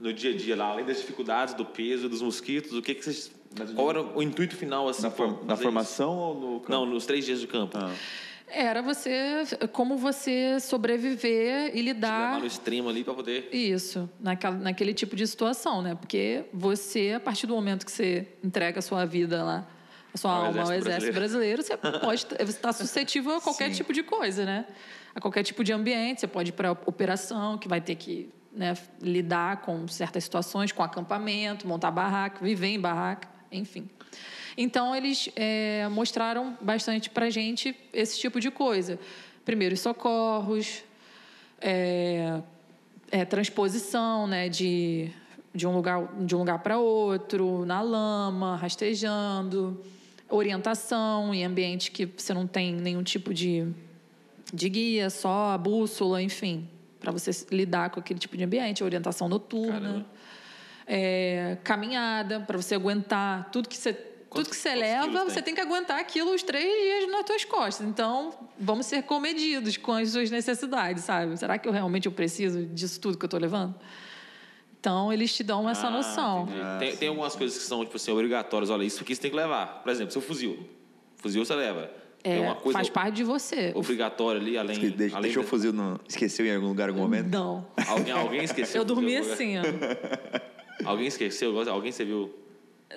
B: no dia a dia lá, além das dificuldades, do peso, dos mosquitos? O que, que vocês. Qual era o intuito final assim?
C: Na, for- na formação ou no
B: isso?
C: campo?
B: Não, nos três dias de campo.
C: Ah.
A: Era você, como você sobreviver e lidar.
B: Levar no extremo ali para poder.
A: Isso, naquela, naquele tipo de situação, né? Porque você, a partir do momento que você entrega a sua vida lá, a sua
B: Ao
A: alma ao
B: exército
A: exército brasileiro, você pode você <laughs> está suscetível a qualquer tipo de coisa, né? A qualquer tipo de ambiente. Você pode ir para operação, que vai ter que né, lidar com certas situações, com acampamento, montar barraca, viver em barraca, enfim. Então, eles é, mostraram bastante para a gente esse tipo de coisa. Primeiros socorros, é, é, transposição né, de, de um lugar, de um lugar para outro, na lama, rastejando, orientação em ambiente que você não tem nenhum tipo de, de guia, só a bússola, enfim, para você lidar com aquele tipo de ambiente, orientação noturna. É, caminhada, para você aguentar tudo que você tudo que você leva, você
B: tem?
A: tem que aguentar aquilo os três dias nas tuas costas. Então, vamos ser comedidos com as suas necessidades, sabe? Será que eu realmente eu preciso disso tudo que eu estou levando? Então, eles te dão essa
B: Ah,
A: noção.
B: entendi. tem, tem algumas coisas que são, tipo assim, obrigatórias. Olha, isso aqui você tem que levar. Por exemplo, seu fuzil. Fuzil você leva. Tem
A: É,
B: uma coisa
A: faz parte de você.
B: obrigatória ali, além.
C: Deixa,
B: além
C: deixou o fuzil no. Esqueceu em algum lugar, em algum momento?
A: Não.
B: Alguém, alguém esqueceu.
A: Eu dormi assim, ó. <laughs>
B: Alguém esqueceu? Alguém você viu?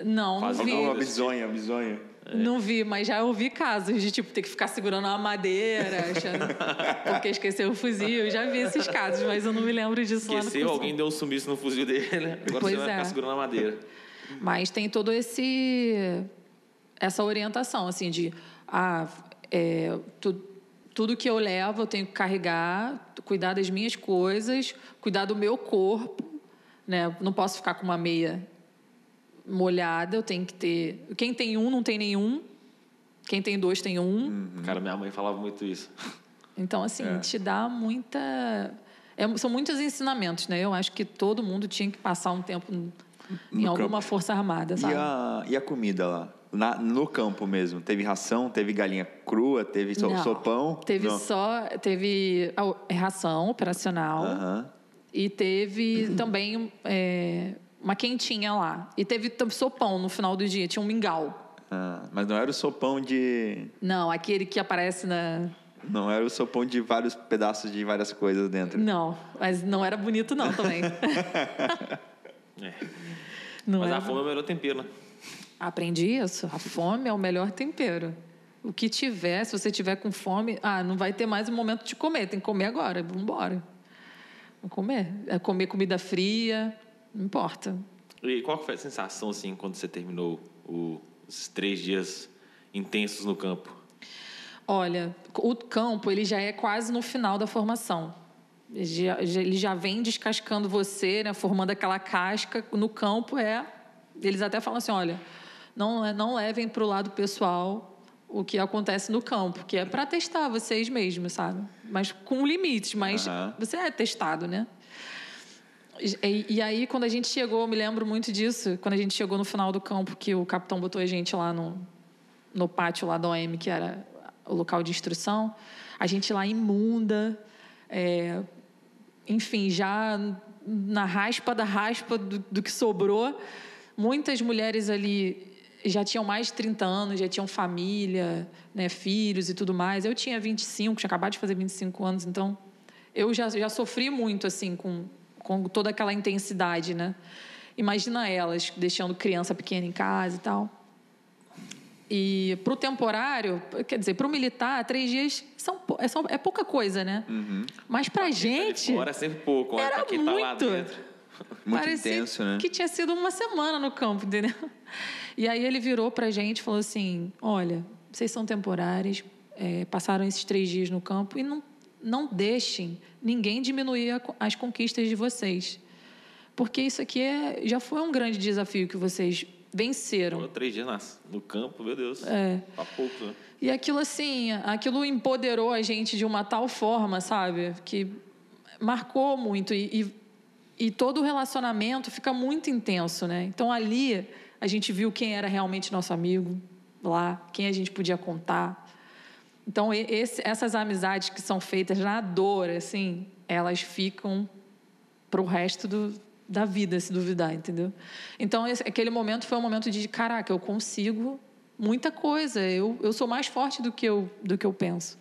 A: Não, não vi.
B: alguma
C: Uma bizonha, bizonha.
A: Não vi, mas já ouvi casos de tipo ter que ficar segurando uma madeira, achando <laughs> porque esqueceu o fuzil. Eu já vi esses casos, mas eu não me lembro disso lá no
B: Esqueceu, alguém deu um sumiço no fuzil dele. Agora
A: Pois
B: você vai
A: é.
B: ficar segurando a madeira.
A: Mas tem todo esse essa orientação assim de ah, é, tu- tudo que eu levo eu tenho que carregar, cuidar das minhas coisas, cuidar do meu corpo, né? Não posso ficar com uma meia molhada, eu tenho que ter. Quem tem um não tem nenhum. Quem tem dois tem um.
B: Cara, minha mãe falava muito isso.
A: Então, assim,
C: É.
A: te dá muita. é, são muitos ensinamentos, né? Eu acho que todo mundo tinha que passar um tempo em
C: No
A: alguma
C: campo.
A: força armada,
C: E
A: sabe?
C: a, e a comida lá? Na, no campo mesmo? Teve ração, teve galinha crua, teve so-
A: Não.
C: sopão?
A: Teve
C: Não.
A: só. Teve ração operacional
C: Aham.
A: e teve também é, uma quentinha lá. E teve sopão no final do dia, tinha um mingau.
C: Ah, mas não era o sopão de.
A: Não, aquele que aparece na.
C: Não era o sopão de vários pedaços de várias coisas dentro.
A: Não, mas não era bonito, não, também.
B: É. <laughs>
A: Não
B: Mas
A: era
B: a fome é o melhor tempero, né?
A: Aprendi isso. A fome é o melhor tempero. O que tiver, se você tiver com fome, ah, não vai ter mais um momento de comer, tem que comer agora. Vamos embora. Vamos comer. É comer comida fria, não importa.
B: E qual foi a sensação, assim, quando você terminou o- os três dias intensos no campo?
A: Olha, o campo ele já é quase no final da formação. Ele já, já- ele já vem descascando você, né, formando aquela casca. No campo é, eles até falam assim, olha, não não levem para o lado pessoal o que acontece no campo, que é para testar vocês mesmos, sabe? Mas com limites, mas
C: Aham.
A: você é testado, né? E, e aí, quando a gente chegou, eu me lembro muito disso, quando a gente chegou no final do campo, que o capitão botou a gente lá no, no pátio lá da OM, que era o local de instrução, a gente lá imunda, é, enfim, já na raspa da raspa do, do que sobrou. Muitas mulheres ali já tinham mais de 30 anos, já tinham família, né, filhos e tudo mais. Eu tinha 25, tinha acabado de fazer 25 anos, então eu já, já sofri muito assim com, com toda aquela intensidade, né? Imagina elas deixando criança pequena em casa e tal. E para o temporário, quer dizer, para o militar, três dias são, é, são- é pouca coisa, né? Mas para a gente,
B: Fora é sempre pouco, olha,
A: era
B: tá lá
A: muito.
B: dentro.
C: Muito
A: parecia
C: intenso, né?
A: que tinha sido uma semana no campo, entendeu? E aí ele virou para a gente e falou assim: olha, vocês são temporários, é, passaram esses três dias no campo e não, não deixem ninguém diminuir a as conquistas de vocês. Porque isso aqui é, já foi um grande desafio que vocês venceram.
B: Pô, três dias nas- no campo, meu Deus.
A: É.
B: Pra pouco, né?
A: E aquilo assim, aquilo empoderou a gente de uma tal forma, sabe? Que marcou muito. E, e, e todo o relacionamento fica muito intenso, né? Então ali a gente viu quem era realmente nosso amigo lá, quem a gente podia contar. Então esse- essas amizades que são feitas na dor, assim, elas ficam para o resto do, da vida, se duvidar, entendeu? Então, esse- aquele momento foi um momento de, caraca, eu consigo muita coisa, eu, eu sou mais forte do que eu, do que eu penso.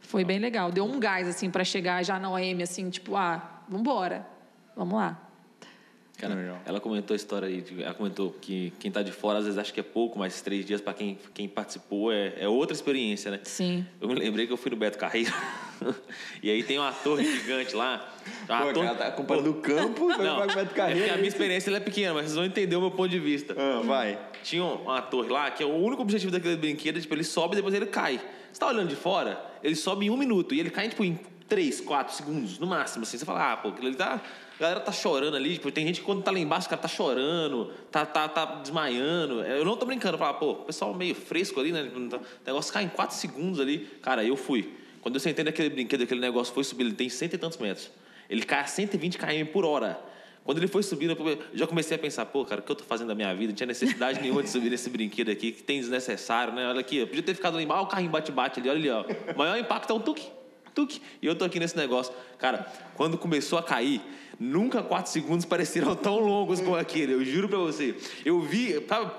A: Foi bem legal. Deu um gás, assim, para chegar já na OM, assim, tipo, ah, vambora. Vamos lá.
B: Cara,
C: Legal.
B: ela comentou a história aí, ela comentou que quem tá de fora às vezes acha que é pouco, mas três dias para quem, quem participou é, é outra experiência, né?
A: Sim.
B: Eu me lembrei que eu fui no Beto Carreiro <laughs> e aí tem uma torre gigante lá. Uma
C: Pô,
B: torre...
C: cara, tá comparando o campo, vai
B: Não,
C: o Beto
B: é
C: Carreiro.
B: a minha experiência ela é pequena, mas vocês vão entender o meu ponto de vista.
C: Ah, vai.
B: Tinha uma torre lá que é o único objetivo daquele brinquedo é tipo, ele sobe e depois ele cai. Você tá olhando de fora, ele sobe em um minuto e ele cai tipo, em três, quatro segundos, no máximo. Assim. Você fala, ah, pô, aquilo ali tá. A galera tá chorando ali, tipo, tem gente que quando tá lá embaixo, o cara tá chorando, tá, tá, tá desmaiando. Eu não tô brincando, falo, pô, o pessoal meio fresco ali, né? O negócio cai em quatro segundos ali. Cara, eu fui. Quando eu sentei naquele brinquedo, aquele negócio foi subir, ele tem cento e tantos metros. Ele cai a 120 km por hora. Quando ele foi subindo, eu já comecei a pensar, pô, cara, o que eu tô fazendo da minha vida? Não tinha necessidade nenhuma de subir nesse brinquedo aqui, que tem desnecessário, né? Olha aqui, eu podia ter ficado embaixo, olha o carrinho bate-bate ali, olha ali, ó. O maior impacto é um tuque, tuque. E eu tô aqui nesse negócio. Cara, quando começou a cair, nunca quatro segundos pareceram tão longos como aquele, eu juro pra você. Eu vi, sabe,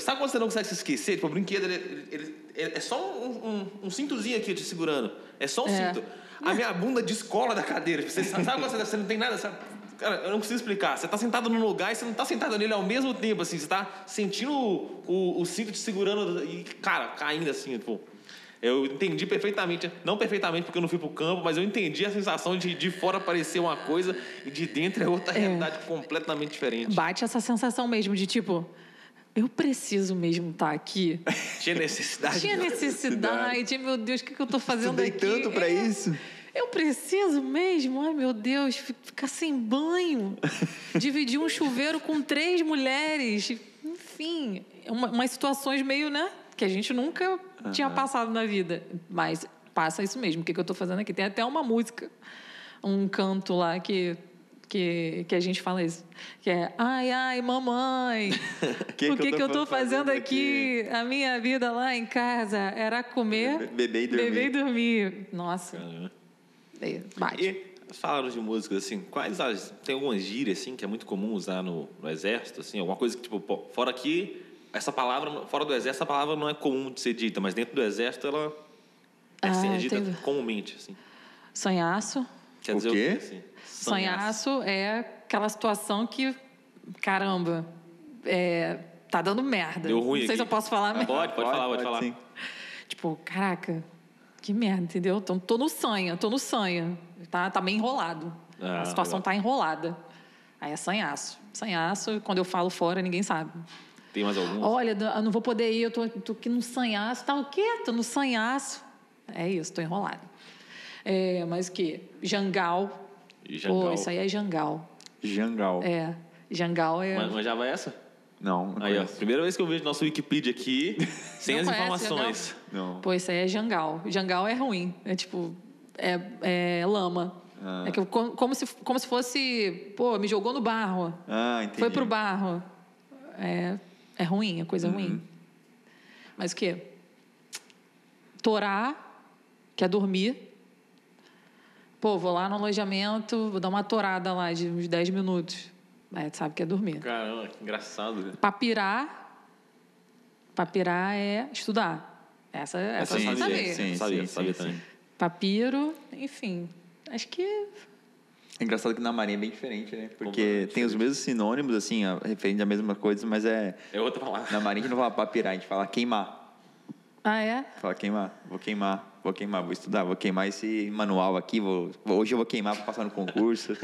B: sabe quando você não consegue se esquecer? Tipo, o brinquedo, ele, ele- ele- ele- é só um, um, um cintozinho aqui te segurando. É só um
A: É.
B: cinto. A minha bunda descola da cadeira. Você sabe sabe quando você, você não tem nada, sabe? Cara, eu não consigo explicar. Você tá sentado num lugar e você não tá sentado nele ao mesmo tempo, assim. Você tá sentindo o, o, o cinto te segurando e, cara, caindo assim, tipo... Eu entendi perfeitamente, não perfeitamente porque eu não fui pro campo, mas eu entendi a sensação de de fora parecer uma coisa e de dentro é outra realidade completamente diferente.
A: Bate essa sensação mesmo de tipo, eu preciso mesmo estar aqui. <laughs>
B: Tinha necessidade.
A: Tinha
B: de-
A: necessidade, meu Deus, o que, que eu tô fazendo
C: Estudei
A: aqui?
C: tanto pra
A: É,
C: isso.
A: Eu preciso mesmo, ai meu Deus, fi- ficar sem banho, <laughs> dividir um chuveiro com três mulheres, enfim, uma, umas situações meio, né, que a gente nunca tinha passado na vida, mas passa isso mesmo. O que, que eu tô fazendo aqui? Tem até uma música, um canto lá que que, que a gente fala isso, que é ai ai mamãe, <laughs>
C: Que
A: o
C: que
A: que,
C: eu
A: que eu
C: tô
A: fazendo
C: fazendo
A: aqui? A minha vida lá em casa era comer,
C: Beber e dormir.
A: beber e dormir. Nossa.
B: Caramba.
A: É, bate.
B: E falaram de músicas assim, quais as. Tem algumas gírias assim que é muito comum usar no, no exército, assim, alguma coisa que, tipo, fora aqui, essa palavra, fora do exército, essa palavra não é comum de ser dita, mas dentro do exército ela é,
A: Ah,
B: dita
A: entendi.
B: comumente, assim.
A: Sonhaço.
B: Quer
C: O
B: dizer
C: quê?
B: o quê? Assim?
A: Sonhaço é aquela situação que, caramba, é, tá dando merda.
B: Deu ruim
A: Não sei
B: aqui.
A: se eu posso falar, mas...
B: Pode, pode, falar, pode, falar.
C: sim.
A: Tipo, caraca, que merda, entendeu? Tô, tô no sonho, tô no sonho. Tá, tá meio enrolado.
B: Ah,
A: a situação
B: legal.
A: tá enrolada. Aí é sanhaço. Sanhaço, quando eu falo fora, ninguém sabe.
B: Tem mais algum?
A: Olha, eu não vou poder ir, eu tô, tô aqui no sanhaço. Tá o quê? Tô no sanhaço. É isso, tô enrolado. É, mas o quê? Jangal.
B: Jangal.
A: Pô, isso aí é jangal.
C: Jangal.
A: É, jangal é...
B: Man- Manjava essa?
C: Não, não
B: Aí, ó,
C: conheço.
B: primeira vez que eu vejo nosso Wikipedia aqui, <laughs> sem
A: Não
B: as
A: conhece
B: informações.
C: Não.
A: Pô, isso aí é jangal. Jangal é ruim. É tipo, é, é lama.
C: Ah.
A: É que, eu- como, como se, como se fosse, pô, me jogou no barro.
C: Ah, entendi.
A: Foi pro barro. É, é ruim, é coisa
C: Uhum.
A: ruim. Mas o quê? Torar, que é dormir. Pô, vou lá no alojamento, vou dar uma torada lá de uns 10 minutos. Aí tu sabe que é dormir.
B: Caramba, que engraçado. né?
A: Papirar. Papirar é estudar. Essa, essa
B: eu
A: você
B: sabia,
A: saber.
C: sim,
B: sabia,
C: sim,
B: sabia
C: sim,
B: também.
C: sim.
A: Papiro, enfim. Acho que.
C: É engraçado que na Marinha é bem diferente, né? Porque tem os mesmos sinônimos, assim, referente à mesma coisa, mas é...
B: É outra palavra.
C: Na Marinha a gente não fala papirar, a gente fala queimar.
A: Ah, é?
C: Fala queimar, vou queimar, vou queimar, vou estudar, vou queimar esse manual aqui, vou, hoje eu vou queimar para passar no concurso. <laughs>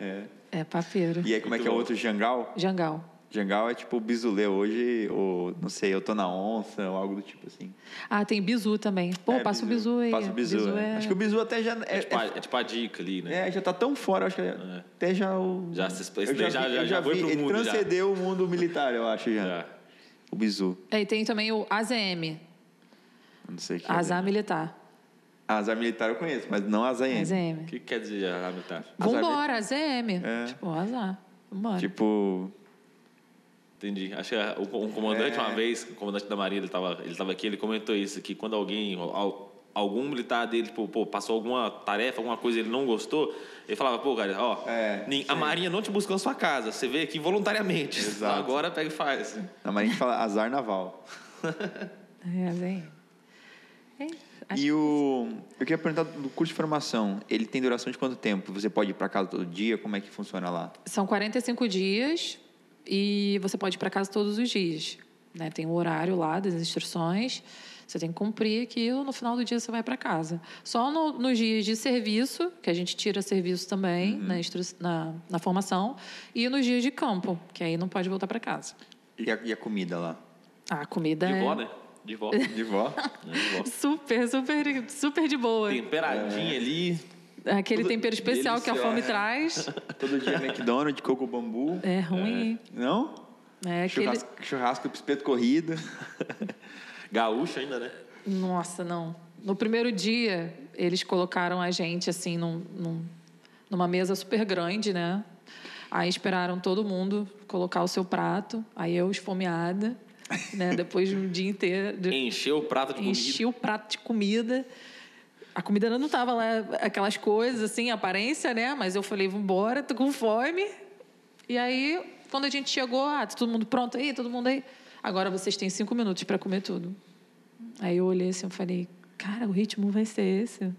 C: É.
A: É papiro.
C: E aí como é que é o outro jangal?
A: Jangal.
C: Jangal é tipo bisulê hoje, ou não sei, eu tô na onça, ou algo do tipo assim.
A: Ah, tem bizu também. Pô,
C: É,
A: passa o bizu aí.
C: Passa o bizu. é.
A: é...
C: Acho que o bizu até já
B: É,
C: é,
B: tipo, a, é tipo a dica ali, né?
C: é, já tá tão fora, acho que até já o
B: Já se- daí já- já-
C: eu
B: já foi pro
C: ele
B: mundo, já.
C: transcendeu o mundo militar, eu acho já.
B: Já.
C: O bizu.
A: É, e tem também o AZM,
C: Não sei o que.
A: Azar
C: é.
A: Militar.
C: Azar militar eu conheço, mas não azar
B: O
A: AZM.
B: que quer dizer a militar?
C: Azar
A: Vambora, AZM.
C: É.
A: Tipo, azar. Vambora.
C: Tipo,
B: Entendi. Acho que é, o, o comandante,
C: É.
B: uma vez, o comandante da Marinha, ele estava ele tava aqui, ele comentou isso, que quando alguém, al- algum militar dele, tipo, pô, passou alguma tarefa, alguma coisa ele não gostou, ele falava, pô, cara, ó,
C: É,
B: a. Marinha não te buscou na sua casa, você veio aqui voluntariamente. <laughs>
C: Exato.
B: Agora pega e faz.
C: Marinha a gente fala azar naval. <laughs>
A: É, AZM. É, Acho
C: E o. Eu queria perguntar do curso de formação. Ele tem duração de quanto tempo? Você pode ir para casa todo dia? Como é que funciona lá?
A: São 45 dias e você pode ir para casa todos os dias. Né? Tem o horário lá das instruções. Você tem que cumprir aquilo, no final do dia você vai para casa. Só no- nos dias de serviço, que a gente tira serviço também na, instru- na, na formação, e nos dias de campo, que aí não pode voltar para casa.
C: E a, e a comida lá?
A: A comida
B: De
A: é
B: vó, né? De vó. <laughs>
C: De vó?
B: É, de vó.
A: super, super, super de boa.
B: Temperadinha ali.
A: Aquele tempero especial que a fome traz. <laughs>
C: todo dia McDonald's, coco bambu.
A: É ruim.
C: Não?
A: É aquele...
C: Churrasco, churrasco espeto corrida. <laughs>
B: Gaúcho ainda, né?
A: Nossa, não. No primeiro dia, eles colocaram a gente assim num, num- numa mesa super grande, né? Aí esperaram todo mundo colocar o seu prato. Aí eu esfomeada, né? <laughs> Depois de um dia inteiro, de-
B: Encheu o prato de comida.
A: enchi o prato de comida. A comida não tava lá aquelas coisas assim, aparência, né? Mas eu falei, vambora, tô com fome. E aí, quando a gente chegou, ah, tá todo mundo pronto aí, todo mundo aí. Agora vocês têm cinco minutos para comer tudo. Aí eu olhei assim, eu falei, cara, o ritmo vai ser esse?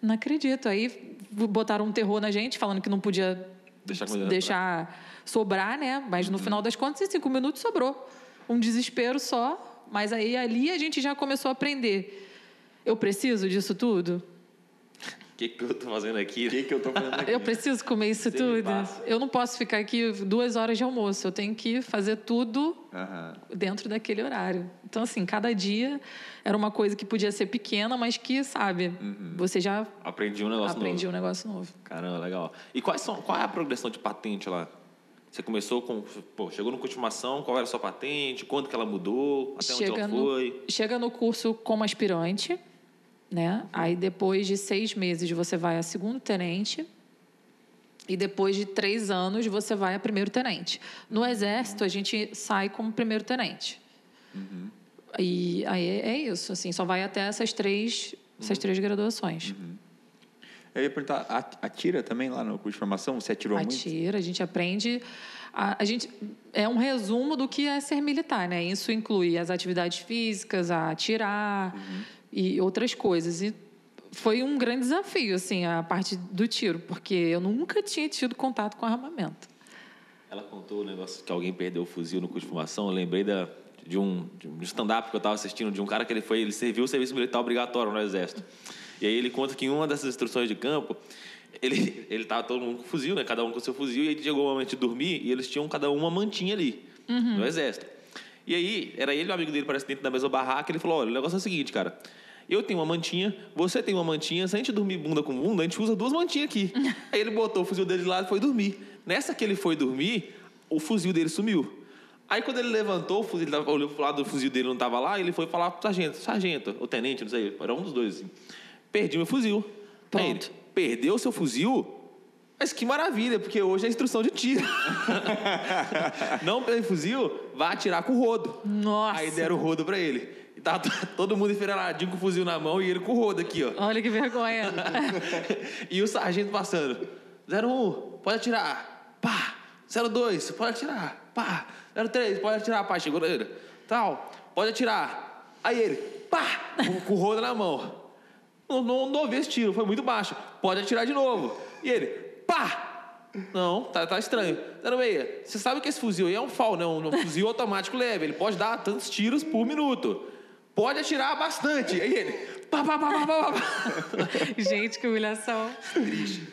A: Não acredito. Aí botaram um terror na gente, falando que não podia
B: Deixar
A: deixar sobrar, né? Mas no final das contas, em cinco minutos sobrou. Um desespero só. Mas aí ali a gente já começou a aprender. Eu preciso disso tudo?
B: O <laughs> que, que eu tô fazendo aqui?
C: O que, que eu tô fazendo aqui?
A: Eu preciso comer isso
B: Você
A: tudo? Eu não posso ficar aqui duas horas de almoço. Eu tenho que fazer tudo
C: Aham.
A: dentro daquele horário. Então, assim, cada dia era uma coisa que podia ser pequena, mas que, sabe, você já
B: Aprendi um negócio
A: aprendia
B: novo.
A: um negócio novo.
B: Caramba, legal. E quais são, qual é a progressão de patente lá? Você começou com. Pô, chegou no Cultivação, qual era a sua patente? Quanto que ela mudou? Até onde ela
A: no,
B: foi?
A: chega no curso como aspirante, né? Aí depois de seis meses você vai a segundo tenente. E depois de três anos você vai a primeiro tenente. No exército a gente sai como primeiro tenente. E aí é isso, assim, só vai até essas três, essas três graduações.
C: Eu ia perguntar, atira também lá no curso de formação? Você atirou muito?
A: Atira, a gente aprende. A, a gente é um resumo do que é ser militar, né? Isso inclui as atividades físicas, a atirar e outras coisas. E foi um grande desafio, assim, a parte do tiro, porque eu nunca tinha tido contato com armamento.
B: Ela contou o negócio que alguém perdeu o fuzil no curso de formação. Eu lembrei da, de um, um stand-up que eu estava assistindo, de um cara que ele foi, ele serviu o serviço militar obrigatório no Exército. E aí ele conta que em uma dessas instruções de campo, ele, ele tava todo mundo com fuzil, né? Cada um com seu fuzil, e aí chegou o momento de dormir e eles tinham cada um uma mantinha ali, no Exército. E aí, era ele e o amigo dele, parece dentro da mesma barraca, ele falou: olha, o negócio é o seguinte, cara. Eu tenho uma mantinha, você tem uma mantinha. Se a gente dormir bunda com bunda, a gente usa duas mantinhas aqui. <laughs> Aí ele botou o fuzil dele de lado e foi dormir. Nessa que ele foi dormir, o fuzil dele sumiu. Aí quando ele levantou, o fuzil, ele olhou pro lado do fuzil dele não estava lá, ele foi falar pro sargento, sargento, ou tenente, não sei, era um dos dois assim. Perdi meu fuzil. Aí ele,
A: Pronto.
B: perdeu seu fuzil? Mas que maravilha, porque hoje é instrução de tiro. <laughs> <laughs> não perdeu fuzil, vai atirar com o rodo.
A: Nossa.
B: Aí deram o rodo pra ele. E tava <laughs> todo mundo enfileiradinho com o fuzil na mão e ele com o rodo aqui, ó.
A: Olha que vergonha. <laughs>
B: e o sargento passando. 01, pode atirar. Pá. 02, pode atirar. Pá. 03, pode atirar. Pá, chegou ele. Tal, pode atirar. Aí ele, pá, com, com o rodo na mão. Não, não, não ouvi esse tiro, foi muito baixo. Pode atirar de novo. E ele, pá. Não, tá, tá estranho. 06, você sabe que esse fuzil aí é um FAL, né? Um, um fuzil <laughs> automático leve. Ele pode dar tantos tiros por minuto. Pode atirar bastante. Aí ele, pá, pá, pá, pá, pá, pá. <laughs>
A: Gente, que humilhação.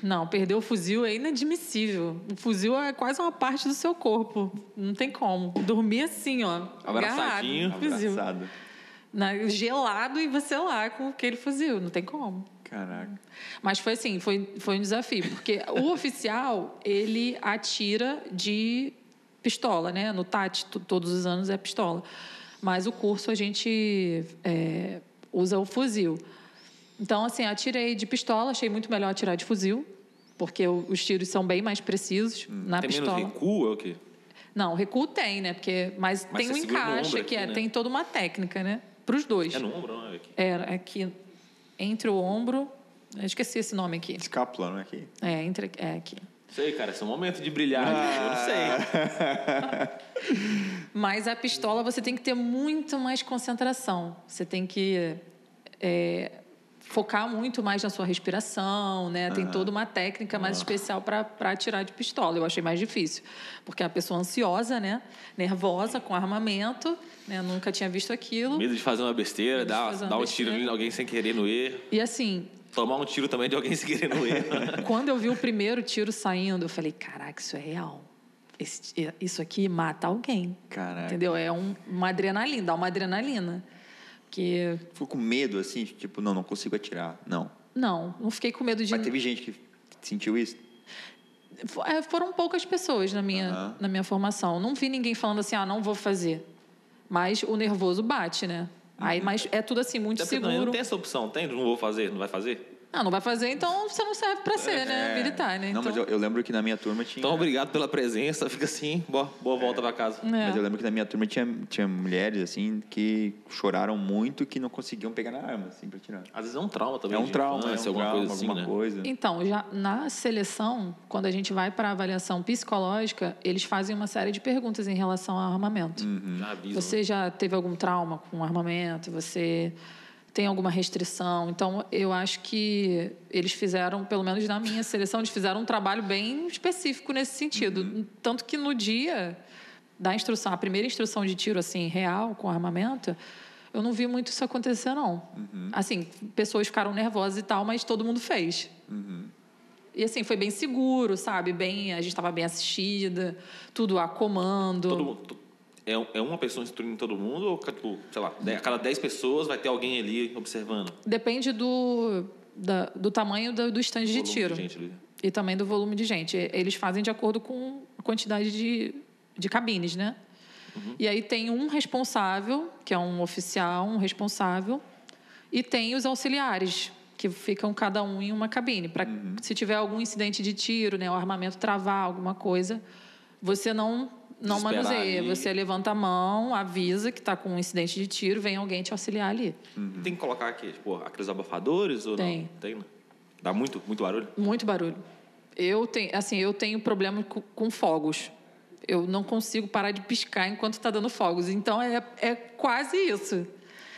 A: Não, perder o fuzil é inadmissível. O fuzil é quase uma parte do seu corpo. Não tem como. Dormir assim, ó.
B: Abraçadinho.
A: fuzil.
C: Abraçado.
A: Na- gelado e você lá com aquele fuzil. Não tem como.
C: Caraca.
A: Mas foi assim, foi, foi um desafio. Porque o <laughs> oficial, ele atira de pistola, né? No TAT, to- todos os anos é pistola. Mas o curso a gente é, usa o fuzil. Então, assim, atirei de pistola, achei muito melhor atirar de fuzil, porque os tiros são bem mais precisos na
B: Tem
A: pistola.
B: menos recuo, é o quê?
A: Não, recuo tem, né? Porque, mas,
B: Mas
A: tem um encaixe,
B: ombro
A: que
B: aqui,
A: é,
B: né?
A: tem toda uma técnica, né? Para os dois.
B: É no ombro, não é aqui?
A: Era aqui entre o ombro. Eu esqueci esse nome aqui.
C: Escápula, não é aqui?
A: É, entre, é aqui.
B: Sei, cara, esse é o momento de brilhar. Eu não sei. <laughs>
A: Mas a pistola você tem que ter muito mais concentração. Você tem que é, focar muito mais na sua respiração, né? Tem toda uma técnica mais especial para atirar de pistola. Eu achei mais difícil, porque a pessoa ansiosa, né? Nervosa, com armamento, né? Nunca tinha visto aquilo.
B: Medo de fazer uma besteira, dar, dar um
A: besteira.
B: tiro em alguém sem querer no erro.
A: E assim,
B: Tomar um tiro também de alguém <laughs> sem querer no erro.
A: quando eu vi o primeiro tiro saindo, eu falei, caraca, isso é real. Esse- isso aqui mata alguém.
C: Caraca.
A: Entendeu? É um- uma adrenalina, dá uma adrenalina. Que
C: Ficou com medo, assim, tipo, não, não consigo atirar. Não.
A: não, não fiquei com medo de.
C: Mas teve gente que sentiu isso?
A: É, Foram poucas pessoas na minha, na minha formação. Não vi ninguém falando assim, ah, não vou fazer. Mas o nervoso bate, né? Aí, mas é tudo assim, muito
B: Até porque não,
A: seguro.
B: não tem essa opção, tem? Não vou fazer, não vai fazer?
A: Ah, não vai fazer, então você não serve pra ser, né?
C: É.
A: Militar, né?
C: Não,
A: Então,
C: mas eu, eu lembro que na minha turma tinha...
B: Então, obrigado pela presença. Fica assim, boa, boa volta pra casa.
A: é.
C: Mas eu lembro que na minha turma tinha, tinha mulheres, assim, que choraram muito que não conseguiam pegar na arma, assim, pra tirar.
B: Às vezes é um trauma também.
C: É um trauma,
B: infância,
C: é um
B: alguma
C: trauma,
B: coisa assim,
C: alguma
B: né?
C: coisa.
A: Então, já na seleção, quando a gente vai para avaliação psicológica, eles fazem uma série de perguntas em relação ao armamento.
C: Hum.
B: Já aviso.
A: Você já teve algum trauma com armamento? Você tem alguma restrição? Então, eu acho que eles fizeram, pelo menos na minha seleção, eles fizeram um trabalho bem específico nesse sentido. Tanto que no dia da instrução, a primeira instrução de tiro assim real com armamento, eu não vi muito isso acontecer não. Assim, pessoas ficaram nervosas e tal, mas todo mundo fez. E assim, foi bem seguro, sabe? Bem, a gente estava bem assistida, tudo a comando.
B: Todo mundo- é, é uma pessoa instruindo todo mundo ou, tipo, sei lá, de- a cada 10 pessoas vai ter alguém ali observando?
A: Depende do, da- do tamanho do, do stand de tiro.
B: ali.
A: E também do volume de gente. Eles fazem de acordo com a quantidade de, de cabines, né? E aí tem um responsável, que é um oficial, um responsável, e tem os auxiliares, que ficam cada um em uma cabine. Para se tiver algum incidente de tiro, né, o armamento travar, alguma coisa, você não, não manuseia.
B: ali.
A: Você levanta a mão, avisa que está com um incidente de tiro, vem alguém te auxiliar ali.
B: Tem que colocar aqui, tipo, aqueles abafadores ou
A: Tem.
B: não? Tem. né? Dá muito, muito barulho?
A: Muito barulho. Eu tenho, assim, eu tenho problema com, com fogos. Eu não consigo parar de piscar enquanto está dando fogos. Então é, é quase isso.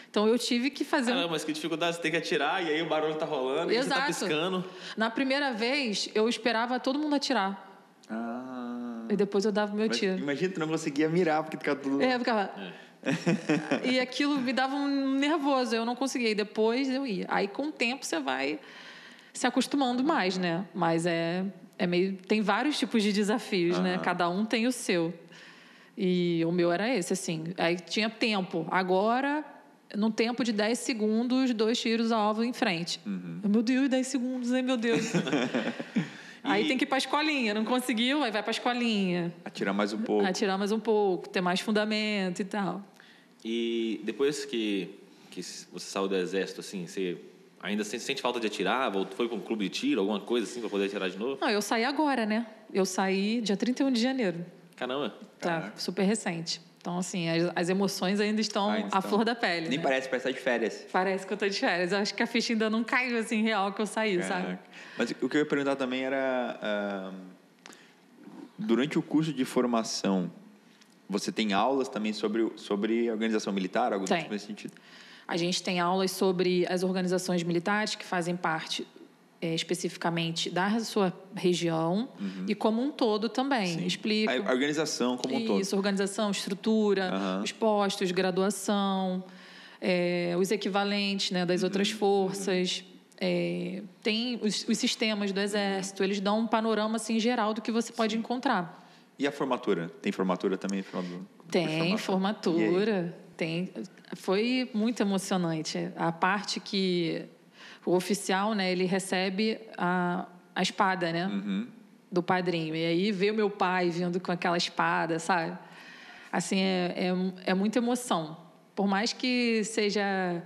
A: Então eu tive que fazer. um-
B: mas que dificuldade, você tem que atirar e aí o barulho tá rolando e você tá
A: Exato.
B: piscando.
A: Na primeira vez eu esperava todo mundo atirar
C: Ah...
A: e depois eu dava o meu
C: Mas
A: tiro.
C: imagina, tu não conseguia mirar, porque ficava tudo...
A: É, eu ficava. <laughs> e aquilo me dava um nervoso. Eu não conseguia. E depois eu ia. Aí com o tempo você vai se acostumando mais, né? Mas é, é meio. Tem vários tipos de desafios, né? Cada um tem o seu. E o meu era esse, assim. Aí tinha tempo. Agora, num tempo de 10 segundos, dois tiros a alvo em frente. Meu Deus, 10 segundos, ai meu Deus. <laughs> Aí
B: E-
A: tem que ir pra escolinha. Não conseguiu, aí vai pra escolinha.
C: Atirar mais um pouco.
A: Atirar mais um pouco, ter mais fundamento e tal.
B: E depois que, que você saiu do exército, assim, você ainda sente, falta de atirar? Foi para um clube de tiro, alguma coisa assim, para poder atirar de novo?
A: Não, eu saí agora, né? Eu saí dia 31 de janeiro.
B: Caramba.
A: Tá super recente. Então, assim, as, as emoções ainda estão
C: Ainda
A: à
C: estão.
A: flor da pele.
C: Nem
A: né?
C: parece, parece estar de férias.
A: Parece que eu tô de férias. Eu acho que a ficha ainda não caiu assim real que eu saí, sabe?
C: Caraca. Mas o que eu ia perguntar também era... durante o curso de formação, você tem aulas também sobre, sobre organização militar? Algo
A: Tem.
C: tipo nesse sentido?
A: A gente tem aulas sobre as organizações militares que fazem parte é, especificamente da sua região e como um todo também. Explico.
C: A organização como um todo.
A: Isso, organização, estrutura,
C: Aham.
A: os postos, graduação, é, os equivalentes né, das outras forças. é, tem os, os sistemas do Exército, eles dão um panorama assim, geral do que você pode encontrar.
C: E a formatura? Tem formatura também? Do-
A: Tem formatura, tem. Foi muito emocionante. A parte que o oficial, né, ele recebe a, a espada, né,
C: Uhum.
A: do padrinho. E aí vê o meu pai vindo com aquela espada, sabe? Assim, é, é, é muita emoção. Por mais que seja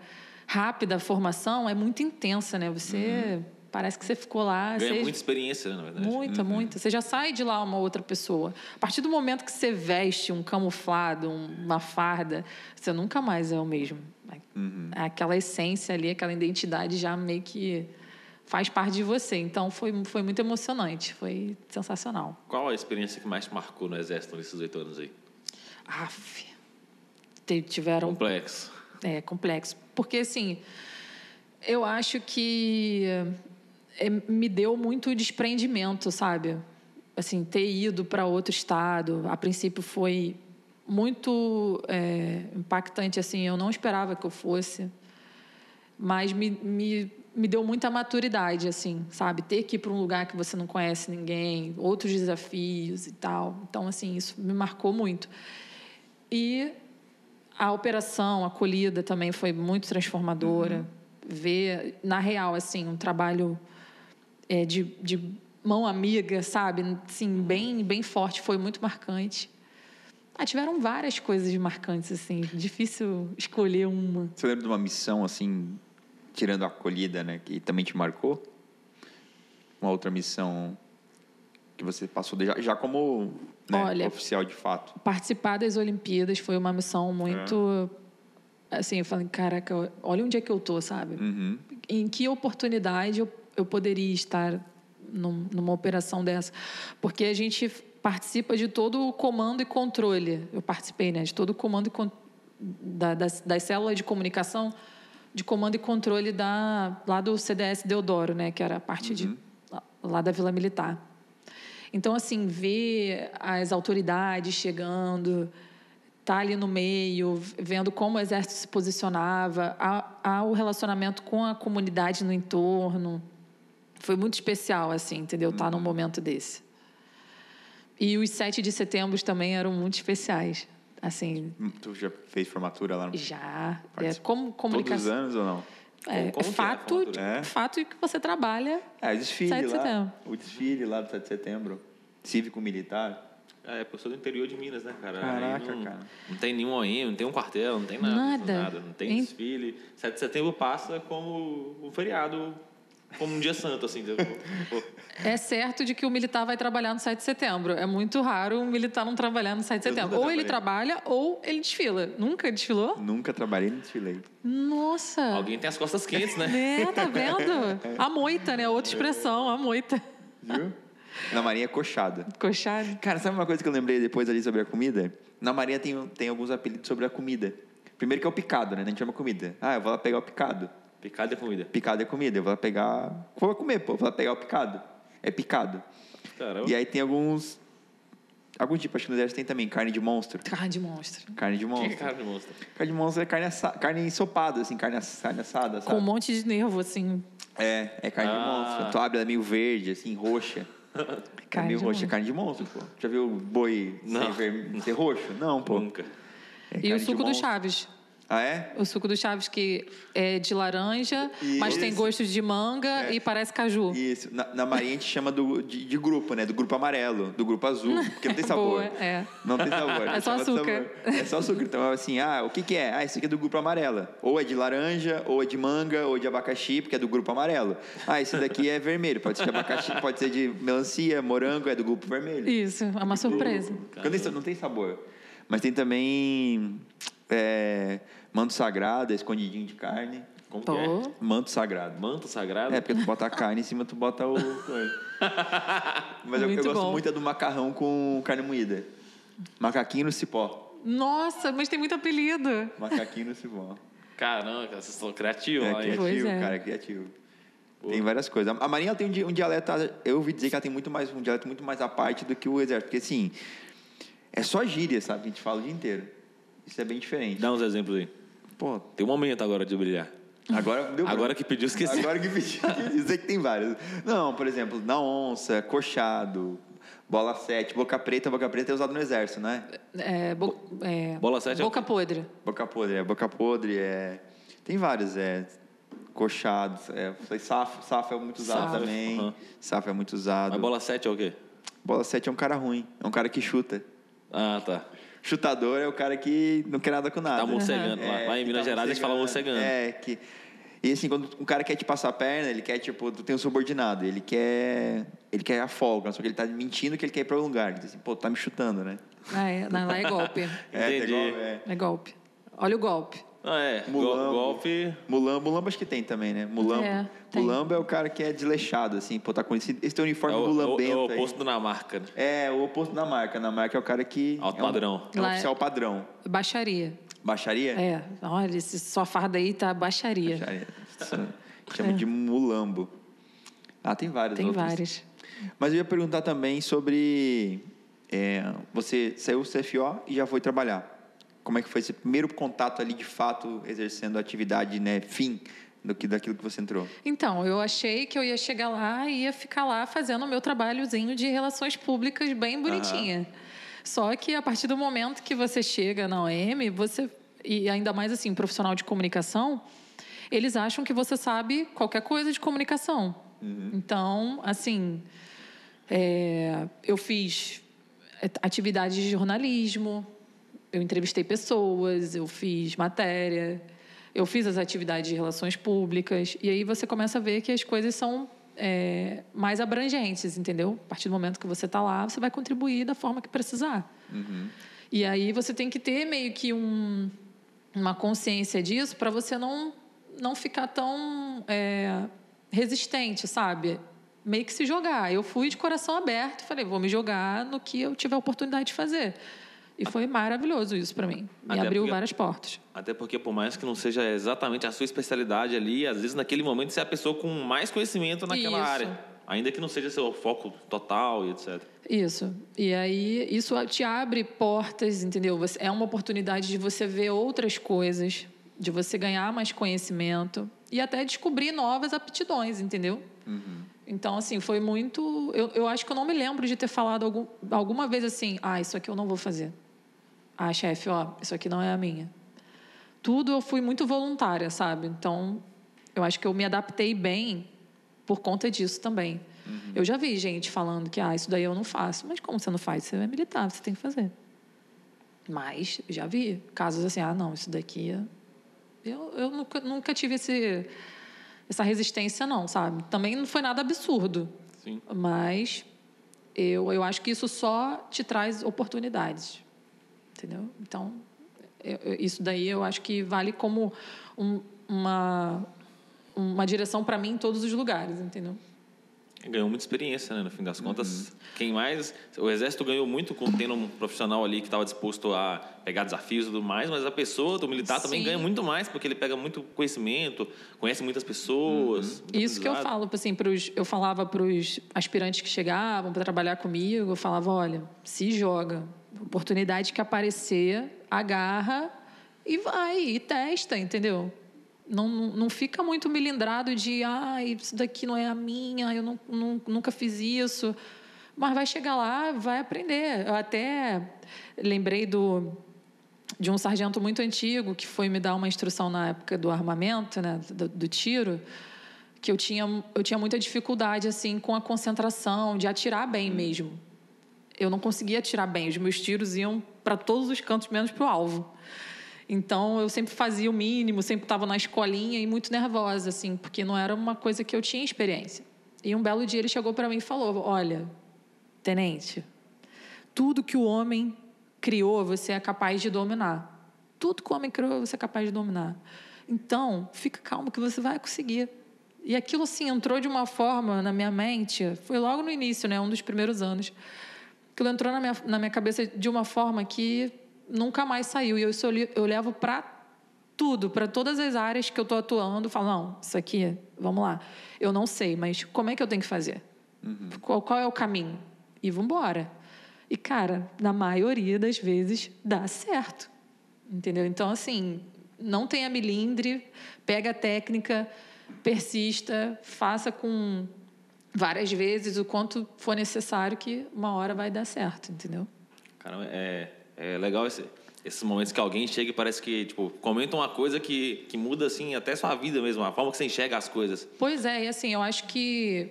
A: rápida a formação, é muito intensa, né? Você parece que você ficou lá.
B: Ganha
A: você-
B: muita experiência, né, na verdade.
A: Muita, muita. Você já sai de lá uma outra pessoa. A partir do momento que você veste um camuflado, um- uma farda, você nunca mais é o mesmo. Aquela essência ali, aquela identidade já meio que faz parte de você. Então foi, foi muito emocionante, foi sensacional.
B: Qual a experiência que mais te marcou no exército nesses oito anos aí?
A: Aff. Tiveram
B: Complexo.
A: é complexo. Porque, assim, Eu acho que é, me deu muito desprendimento, sabe? Assim, ter ido para outro estado, a princípio foi muito é, impactante, assim, eu não esperava que eu fosse, mas me, me, me deu muita maturidade, assim, sabe? Ter que ir para um lugar que você não conhece ninguém, outros desafios e tal. Então, assim, isso me marcou muito. E a operação, a acolhida também foi muito transformadora. Uhum. Ver, na real, assim, um trabalho é, de, de mão amiga, sabe? Assim, bem, bem forte, foi muito marcante. Ah, tiveram várias coisas marcantes, assim. Difícil escolher uma.
C: Você lembra de uma missão, assim, tirando a acolhida, né? Que também te marcou? Uma outra missão que você passou já, já como né, Olha, oficial de fato?
A: Participar das Olimpíadas foi uma missão muito. É. Assim, eu falei, caraca, olha onde é que eu tô, sabe? Uhum. Em que oportunidade eu, eu poderia estar num, numa operação dessa? Porque a gente participa de todo o comando e controle. Eu participei, né? De todo o comando e da, das, das células de comunicação de comando e controle da, lá do CDS Deodoro, né? Que era a parte uhum. de, lá da Vila Militar. Então, assim, ver as autoridades chegando, estar tá ali no meio, vendo como o exército se posicionava, há, o relacionamento com a comunidade no entorno. Foi muito especial, assim, entendeu? Estar tá num uhum. momento desse. E os 7 de setembro também eram muito especiais. Assim,
C: tu já fez formatura lá no
A: Já. É, como comunicação.
C: Todos os anos ou não?
A: É, é fato, é, de, é? fato que você trabalha.
C: É, o desfile 7 de lá. Setembro. O desfile lá do 7 de setembro. Cívico-militar.
B: É, eu sou do interior de Minas, né, cara?
C: Caraca, não, cara.
B: Não tem nenhum OEM, não tem um quartel, não tem nada. Nada. nada não tem desfile. 7 de setembro passa como o feriado como um dia santo, assim.
A: é certo de que o militar vai trabalhar no 7 de setembro. É muito raro um militar não trabalhar no 7 de setembro. Ou ele trabalha ou ele desfila. Nunca desfilou?
C: Nunca trabalhei nem desfilei.
A: Nossa!
B: Alguém tem as costas quentes, né?
A: É, tá vendo? <laughs> A moita, né? Outra expressão, a moita.
C: Viu? Na Marinha, coxada.
A: Coxada.
C: Cara, sabe uma coisa que eu lembrei depois ali sobre a comida? Na Marinha tem, tem alguns apelidos sobre a comida. Primeiro que é o picado, né? A gente chama comida. Ah, eu vou lá pegar o picado.
B: Picado é comida.
C: Picado é comida. Eu vou lá pegar. Vou comer, pô. Vou lá pegar o picado. É picado. Caramba. E aí tem alguns. Algum tipo, acho que no exército tem também carne de monstro.
A: Carne de monstro.
C: Carne de monstro.
B: Que é carne de monstro?
C: Carne de monstro é carne, assa... carne ensopada, assim, carne, carne assada, sabe?
A: Com um monte de nervo, assim.
C: É, é carne ah. de monstro. Tu abre ela é meio verde, assim, roxa. Carne <laughs> é meio roxa, é carne de monstro, pô. Já viu boi Não. sem, ver... ser roxo? Não, pô.
B: Nunca.
A: É e o suco do Chaves.
C: Ah, é?
A: O suco do Chaves que é de laranja, Isso. mas tem gosto de manga é. e parece caju.
C: Isso. Na, na Marinha a gente chama do, de, de, grupo, né? Do grupo amarelo, do grupo azul, porque não tem <laughs> sabor.
A: Boa, é.
C: Não tem sabor.
A: É só açúcar.
C: É só açúcar. Então, assim, ah, o que que é? Ah, isso aqui é do grupo amarelo. Ou é de laranja, ou é de manga, ou de abacaxi, porque é do grupo amarelo. Ah, esse daqui é vermelho. Pode ser de abacaxi, pode ser de melancia, morango, é do grupo vermelho.
A: Isso, é uma surpresa.
C: Não tem sabor. Mas tem também... É, Manto sagrado, é escondidinho de carne.
B: Como que é?
C: Manto sagrado.
B: Manto sagrado?
C: É, porque tu bota a carne em cima, tu bota o... <laughs> Mas eu, eu, gosto muito do macarrão com carne moída. Macaquinho no cipó.
A: Nossa, mas tem muito apelido.
C: Macaquinho no cipó.
B: Caramba, vocês são criativos.
C: É, criativo, é. cara, é criativo. Pô. Tem várias coisas. A Marinha tem um dialeto, eu ouvi dizer que ela tem muito mais, um dialeto muito mais à parte do que o Exército. Porque, assim, é só gíria, sabe? A gente fala o dia inteiro. Isso é bem diferente.
B: Dá uns exemplos aí.
C: Pô,
B: tem um momento agora de brilhar.
C: Agora deu
B: Agora que pediu, esqueci.
C: Agora que pediu, sei que tem vários. Não, por exemplo, na onça, coxado, bola 7, boca preta, boca preta é usado no exército, né?
A: É, bo, é
B: bola 7
A: é Boca podre.
C: Boca podre, é boca podre, é. Tem vários, é. Coxados, é. Safo, safo é muito usado safo. também. Uhum. Safo é muito usado.
B: Mas bola 7 é o quê?
C: Bola 7 é um cara ruim, é um cara que chuta.
B: Ah, tá
C: chutador é o cara que não quer nada com nada.
B: Tá morcegando. Uhum. Lá, é, lá em Minas tá Gerais a gente fala morcegando.
C: É, que... E assim, quando um cara quer te passar a perna, ele quer, tipo, tu tem um subordinado, ele quer. Ele quer a folga, só que ele tá mentindo que ele quer ir para um lugar. Ele diz assim, pô, tá me chutando, né?
A: Ah, é. Não, lá é golpe. <laughs>
C: é, Entendi. É golpe, é.
A: é golpe. Olha o golpe.
B: Ah, é. Mulambo. Golpe.
C: Mulambo, Mulambo acho que tem também, né? Mulambo. É, Mulambo é o cara que é desleixado, assim, pô, tá com esse, esse teu uniforme é o, mulambento. É
B: o, é o oposto da marca, né?
C: É, o oposto da marca. Na marca é o cara que.
B: Alto
C: é
B: padrão.
C: Um, é um oficial padrão.
A: Baixaria.
C: Baixaria?
A: É. Olha, esse sua farda aí tá baixaria.
C: Baixaria. <laughs> Chama
A: É.
C: de mulambo. Ah, tem várias
A: Tem
C: outras.
A: várias.
C: Mas eu ia perguntar também sobre. é, você saiu do CFO e já foi trabalhar. Como é que foi esse primeiro contato ali, de fato, exercendo a atividade, né, fim do que, daquilo que você entrou?
A: Então, eu achei que eu ia chegar lá e ia ficar lá fazendo o meu trabalhozinho de relações públicas bem bonitinha. Só que a partir do momento que você chega na OM, você e ainda mais assim, profissional de comunicação, eles acham que você sabe qualquer coisa de comunicação. Então, assim, é, eu fiz é, atividades de jornalismo, eu entrevistei pessoas, eu fiz matéria, eu fiz as atividades de relações públicas, e aí você começa a ver que as coisas são é, mais abrangentes, entendeu? A partir do momento que você está lá, você vai contribuir da forma que precisar. E aí você tem que ter meio que um, uma consciência disso para você não, não ficar tão é, resistente, sabe? Meio que se jogar. Eu fui de coração aberto, falei, vou me jogar no que eu tiver a oportunidade de fazer. E foi maravilhoso isso para mim. Me
B: Até
A: abriu
B: porque-
A: várias portas.
B: Até porque, por mais que não seja exatamente a sua especialidade ali, às vezes naquele momento você é a pessoa com mais conhecimento naquela
A: Isso.
B: área. Ainda que não seja seu foco total e etc.
A: Isso. E aí, isso te abre portas, entendeu? É uma oportunidade de você ver outras coisas, de você ganhar mais conhecimento e até descobrir novas aptidões, entendeu? Então, assim, foi muito. Eu, eu acho que eu não me lembro de ter falado algum, alguma vez assim: ah, isso aqui eu não vou fazer. Ah, chefe, ó, isso aqui não é a minha. Tudo eu fui muito voluntária, sabe? Então, eu acho que eu me adaptei bem por conta disso também. Eu já vi gente falando que, ah, isso daí eu não faço. Mas como você não faz? Você é militar, você tem que fazer. Mas já vi casos assim, ah, não, isso daqui. Eu, eu nunca, nunca tive esse, essa resistência, não, sabe? Também não foi nada absurdo.
B: Sim.
A: Mas eu, eu acho que isso só te traz oportunidades. Entendeu? Então, eu- eu- isso daí eu acho que vale como um- uma, uma direção para mim em todos os lugares, entendeu?
B: Ganhou muita experiência, né? No fim das contas, quem mais. O Exército ganhou muito com tendo um profissional ali que estava disposto a pegar desafios e tudo mais, mas a pessoa, o militar, também
A: Sim.
B: ganha muito mais, porque ele pega muito conhecimento, conhece muitas pessoas. muito
A: Isso que eu falo, assim, pros, eu falava para os aspirantes que chegavam para trabalhar comigo, eu falava, olha, se joga, oportunidade que aparecer, agarra e vai, e testa, entendeu? Não, não, fica muito melindrado de, ah, isso daqui não é a minha, eu não, não- nunca fiz isso. Mas vai chegar lá, vai aprender. Eu até lembrei do, de um sargento muito antigo que foi me dar uma instrução na época do armamento, né, do, do tiro, que eu tinha, eu tinha muita dificuldade assim com a concentração, de atirar bem mesmo. Eu não conseguia atirar bem, os meus tiros iam para todos os cantos menos para o alvo. Então eu sempre fazia o mínimo, sempre estava na escolinha e muito nervosa assim, porque não era uma coisa que eu tinha experiência. E um belo dia ele chegou para mim e falou: "Olha, tenente, tudo que o homem criou, você é capaz de dominar. Tudo que o homem criou, você é capaz de dominar. Então, fica calmo que você vai conseguir. E aquilo assim entrou de uma forma na minha mente, foi logo no início, né, um dos primeiros anos. Aquilo entrou na minha, na minha cabeça de uma forma que nunca mais saiu. E eu, isso eu, eu levo para tudo, para todas as áreas que eu estou atuando. Falo, não, isso aqui, vamos lá. Eu não sei, mas como é que eu tenho que fazer? Qual, qual é o caminho? E vamos embora. E, cara, na maioria das vezes dá certo. Entendeu? Então, assim, não tenha milindre, pega a técnica, persista, faça com várias vezes o quanto for necessário que uma hora vai dar certo, entendeu?
B: Caramba, é, é legal esse- esses momentos que alguém chega e parece que, tipo, comenta uma coisa que, que muda, assim, até sua vida mesmo, a forma que você enxerga as coisas.
A: Pois é, e assim, eu acho que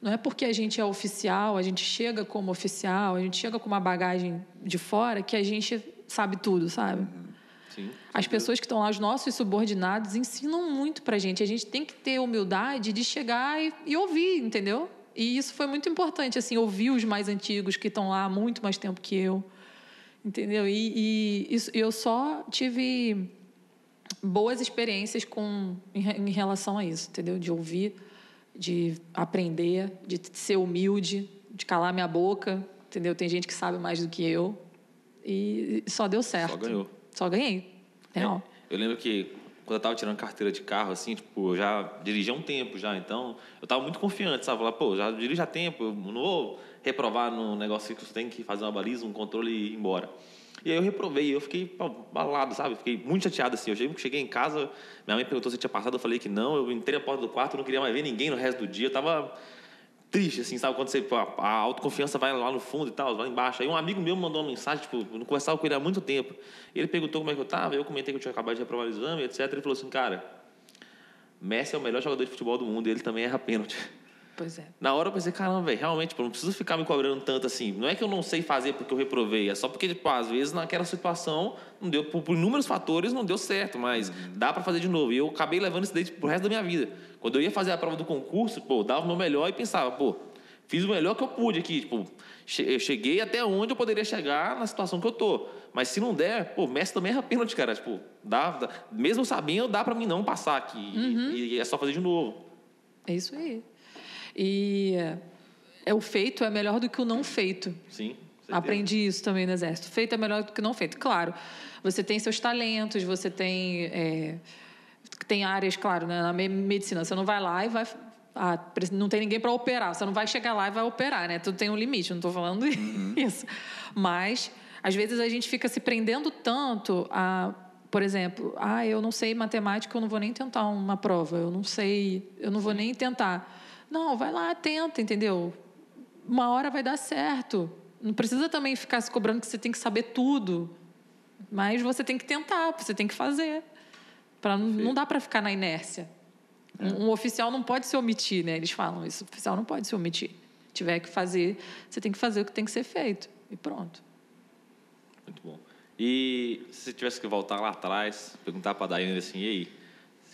A: não é porque a gente é oficial, a gente chega como oficial, a gente chega com uma bagagem de fora que a gente sabe tudo, sabe?
B: Sim.
A: As pessoas que estão lá, os nossos subordinados, ensinam muito pra gente. A gente tem que ter humildade de chegar e, e ouvir, entendeu? E isso foi muito importante, assim, ouvir os mais antigos que estão lá há muito mais tempo que eu, entendeu? E, e isso, eu só tive boas experiências com em, em relação a isso, entendeu? De ouvir, de aprender, de ser humilde, de calar minha boca, entendeu? Tem gente que sabe mais do que eu e só deu certo.
B: ganhou.
A: Só ganhei. Real.
B: É, eu lembro que quando eu tava tirando carteira de carro, assim, tipo, eu já dirigia há um tempo já, então eu tava muito confiante, sabe? Falar, pô, já dirijo há tempo, eu não vou reprovar no negócio que você tem que fazer uma baliza, um controle e ir embora. E aí eu reprovei, eu fiquei pô, balado, sabe? Fiquei muito chateado assim. Eu cheguei, cheguei em casa, minha mãe perguntou se tinha passado, eu falei que não. Eu entrei na porta do quarto, não queria mais ver ninguém no resto do dia. Eu tava triste, assim, sabe? Quando você, a autoconfiança vai lá no fundo e tal, lá embaixo. Aí um amigo meu mandou uma mensagem, tipo, eu não conversava com ele há muito tempo. Ele perguntou como é que eu tava, eu comentei que eu tinha acabado de reprovar o exame, etc. Ele falou assim, cara, Messi é o melhor jogador de futebol do mundo e ele também erra pênalti.
A: Pois é.
B: Na hora eu pensei, caramba, velho, realmente, tipo, não preciso ficar me cobrando tanto assim. Não é que eu não sei fazer porque eu reprovei, é só porque, tipo, às vezes naquela situação, não deu, por, por inúmeros fatores, não deu certo, mas uhum. dá para fazer de novo. E eu acabei levando isso daí tipo, pro resto da minha vida. Quando eu ia fazer a prova do concurso, pô, dava o meu melhor e pensava, pô, fiz o melhor que eu pude aqui, tipo, eu cheguei até onde eu poderia chegar na situação que eu tô. Mas se não der, pô, Messi também é pênalti, cara. Tipo, dá, dá, mesmo sabendo, dá para mim não passar aqui. Uhum. E, e é só fazer de novo.
A: É isso aí. E é o feito é melhor do que o não feito.
B: Sim.
A: Aprendi isso também no exército. Feito é melhor do que não feito. Claro, você tem seus talentos, você tem é, tem áreas, claro, né? na medicina você não vai lá e vai ah, não tem ninguém para operar. Você não vai chegar lá e vai operar, né? Tudo tem um limite. Não estou falando uhum. <laughs> isso, mas às vezes a gente fica se prendendo tanto a por exemplo, ah, eu não sei matemática, eu não vou nem tentar uma prova, eu não sei, eu não vou nem tentar. Não, vai lá, tenta, entendeu? Uma hora vai dar certo. Não precisa também ficar se cobrando que você tem que saber tudo. Mas você tem que tentar, você tem que fazer. Pra, não dá para ficar na inércia. É. Um, um, oficial não pode se omitir, né? Eles falam isso. O oficial não pode se omitir. Se tiver que fazer, você tem que fazer o que tem que ser feito. E pronto.
B: Muito bom. E se você tivesse que voltar lá atrás, perguntar para a Daiane assim, e aí?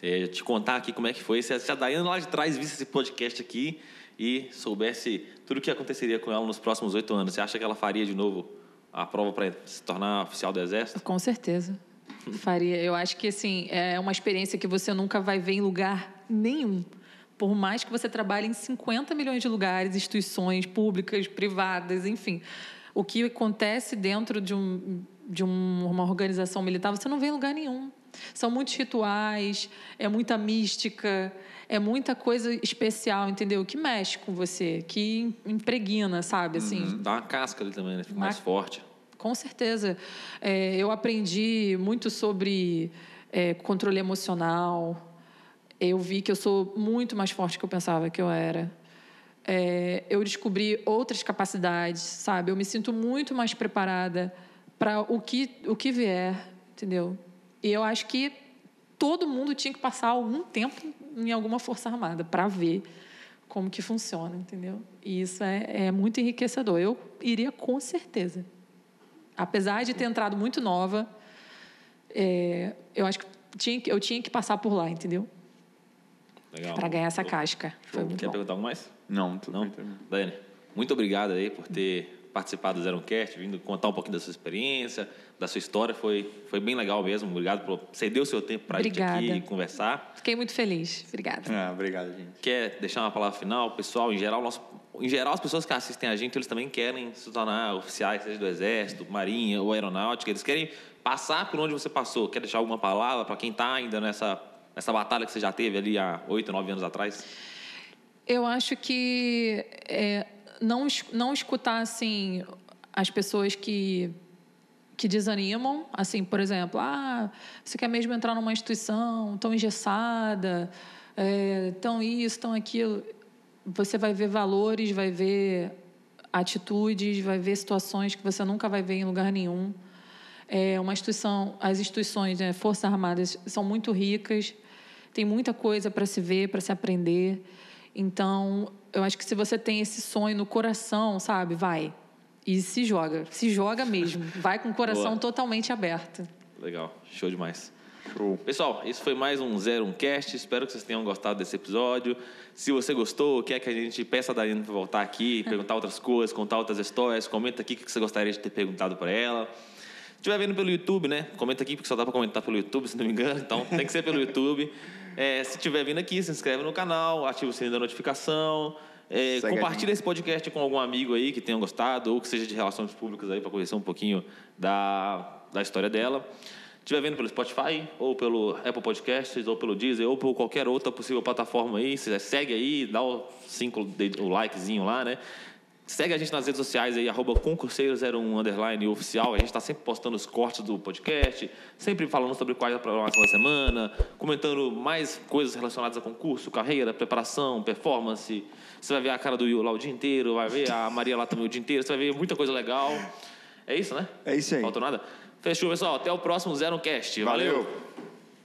B: é, te contar aqui como é que foi. Se a Daiane lá de trás visse esse podcast aqui e soubesse tudo o que aconteceria com ela nos próximos oito anos, você acha que ela faria de novo a prova para se tornar oficial do Exército?
A: Com certeza. Faria. Eu acho que assim é uma experiência que você nunca vai ver em lugar nenhum. Por mais que você trabalhe em 50 milhões de lugares, instituições públicas, privadas, enfim. O que acontece dentro de, um, de uma organização militar, você não vê em lugar nenhum. São muitos rituais, é muita mística, é muita coisa especial, entendeu? Que mexe com você, que impregna, sabe? Assim,
B: uhum. Dá uma casca ali também, né? Fica mais forte.
A: Com certeza. É, eu aprendi muito sobre é, controle emocional. Eu vi que eu sou muito mais forte que eu pensava que eu era. É, eu descobri outras capacidades, sabe? Eu me sinto muito mais preparada para o que, o que vier, entendeu? E eu acho que todo mundo tinha que passar algum tempo em alguma força armada para ver como que funciona, entendeu? E isso é, é muito enriquecedor. Eu iria com certeza. Apesar de ter entrado muito nova, é, eu acho que tinha, eu tinha que passar por lá, entendeu?
B: Legal.
A: Para ganhar essa casca.
B: Foi Quer bom. perguntar algo mais?
C: Não, tudo
B: Não? Daiane, muito obrigado aí por ter participar do Zero Cast, vindo contar um pouquinho da sua experiência, da sua história. Foi, foi bem legal mesmo. Obrigado por ceder o seu tempo para a gente aqui conversar.
A: Fiquei muito feliz. Obrigada.
C: Ah, obrigado, gente.
B: Quer deixar uma palavra final? Pessoal, em geral, nosso, em geral, as pessoas que assistem a gente, eles também querem se tornar oficiais, seja do Exército, Marinha ou Aeronáutica. Eles querem passar por onde você passou. Quer deixar alguma palavra para quem está ainda nessa, nessa batalha que você já teve ali há oito, nove anos atrás?
A: Eu acho que é, não, não escutar assim as pessoas que que desanimam, assim, por exemplo, ah, você quer mesmo entrar numa instituição tão engessada, é, tão isso, tão aquilo. Você vai ver valores, vai ver atitudes, vai ver situações que você nunca vai ver em lugar nenhum. É uma instituição, as instituições, né, Forças Armadas, são muito ricas, tem muita coisa para se ver, para se aprender. Então, eu acho que se você tem esse sonho no coração, sabe, vai e se joga. Se joga mesmo. Vai com o coração Boa. totalmente aberto.
B: Legal. Show demais. Show. Pessoal, isso foi mais um Zero um Cast. Espero que vocês tenham gostado desse episódio. Se você gostou, quer que a gente peça a Dariana para voltar aqui, <laughs> perguntar outras coisas, contar outras histórias, comenta aqui o que você gostaria de ter perguntado para ela. Se estiver vendo pelo YouTube, né? Comenta aqui, porque só dá para comentar pelo YouTube, se não me engano. Então, tem que ser pelo YouTube. É, se estiver vindo aqui, se inscreve no canal, ativa o sininho da notificação. É, compartilha esse podcast com algum amigo aí que tenha gostado ou que seja de relações públicas aí para conhecer um pouquinho da, da história dela. Estiver vendo pelo Spotify, ou pelo Apple Podcasts, ou pelo Deezer, ou por qualquer outra possível plataforma aí, você segue aí, dá o, cinco, o likezinho lá, né? Segue a gente nas redes sociais aí, arroba concurseiro01 underline oficial. A gente está sempre postando os cortes do podcast, sempre falando sobre quais a programação da semana, comentando mais coisas relacionadas a concurso, carreira, preparação, performance. Você vai ver a cara do Will lá o dia inteiro, vai ver a Maria lá também o dia inteiro, você vai ver muita coisa legal. É isso, né?
C: É isso aí.
B: Faltou nada? Fechou, pessoal. Até o próximo Zero Cast. Valeu.
C: Valeu.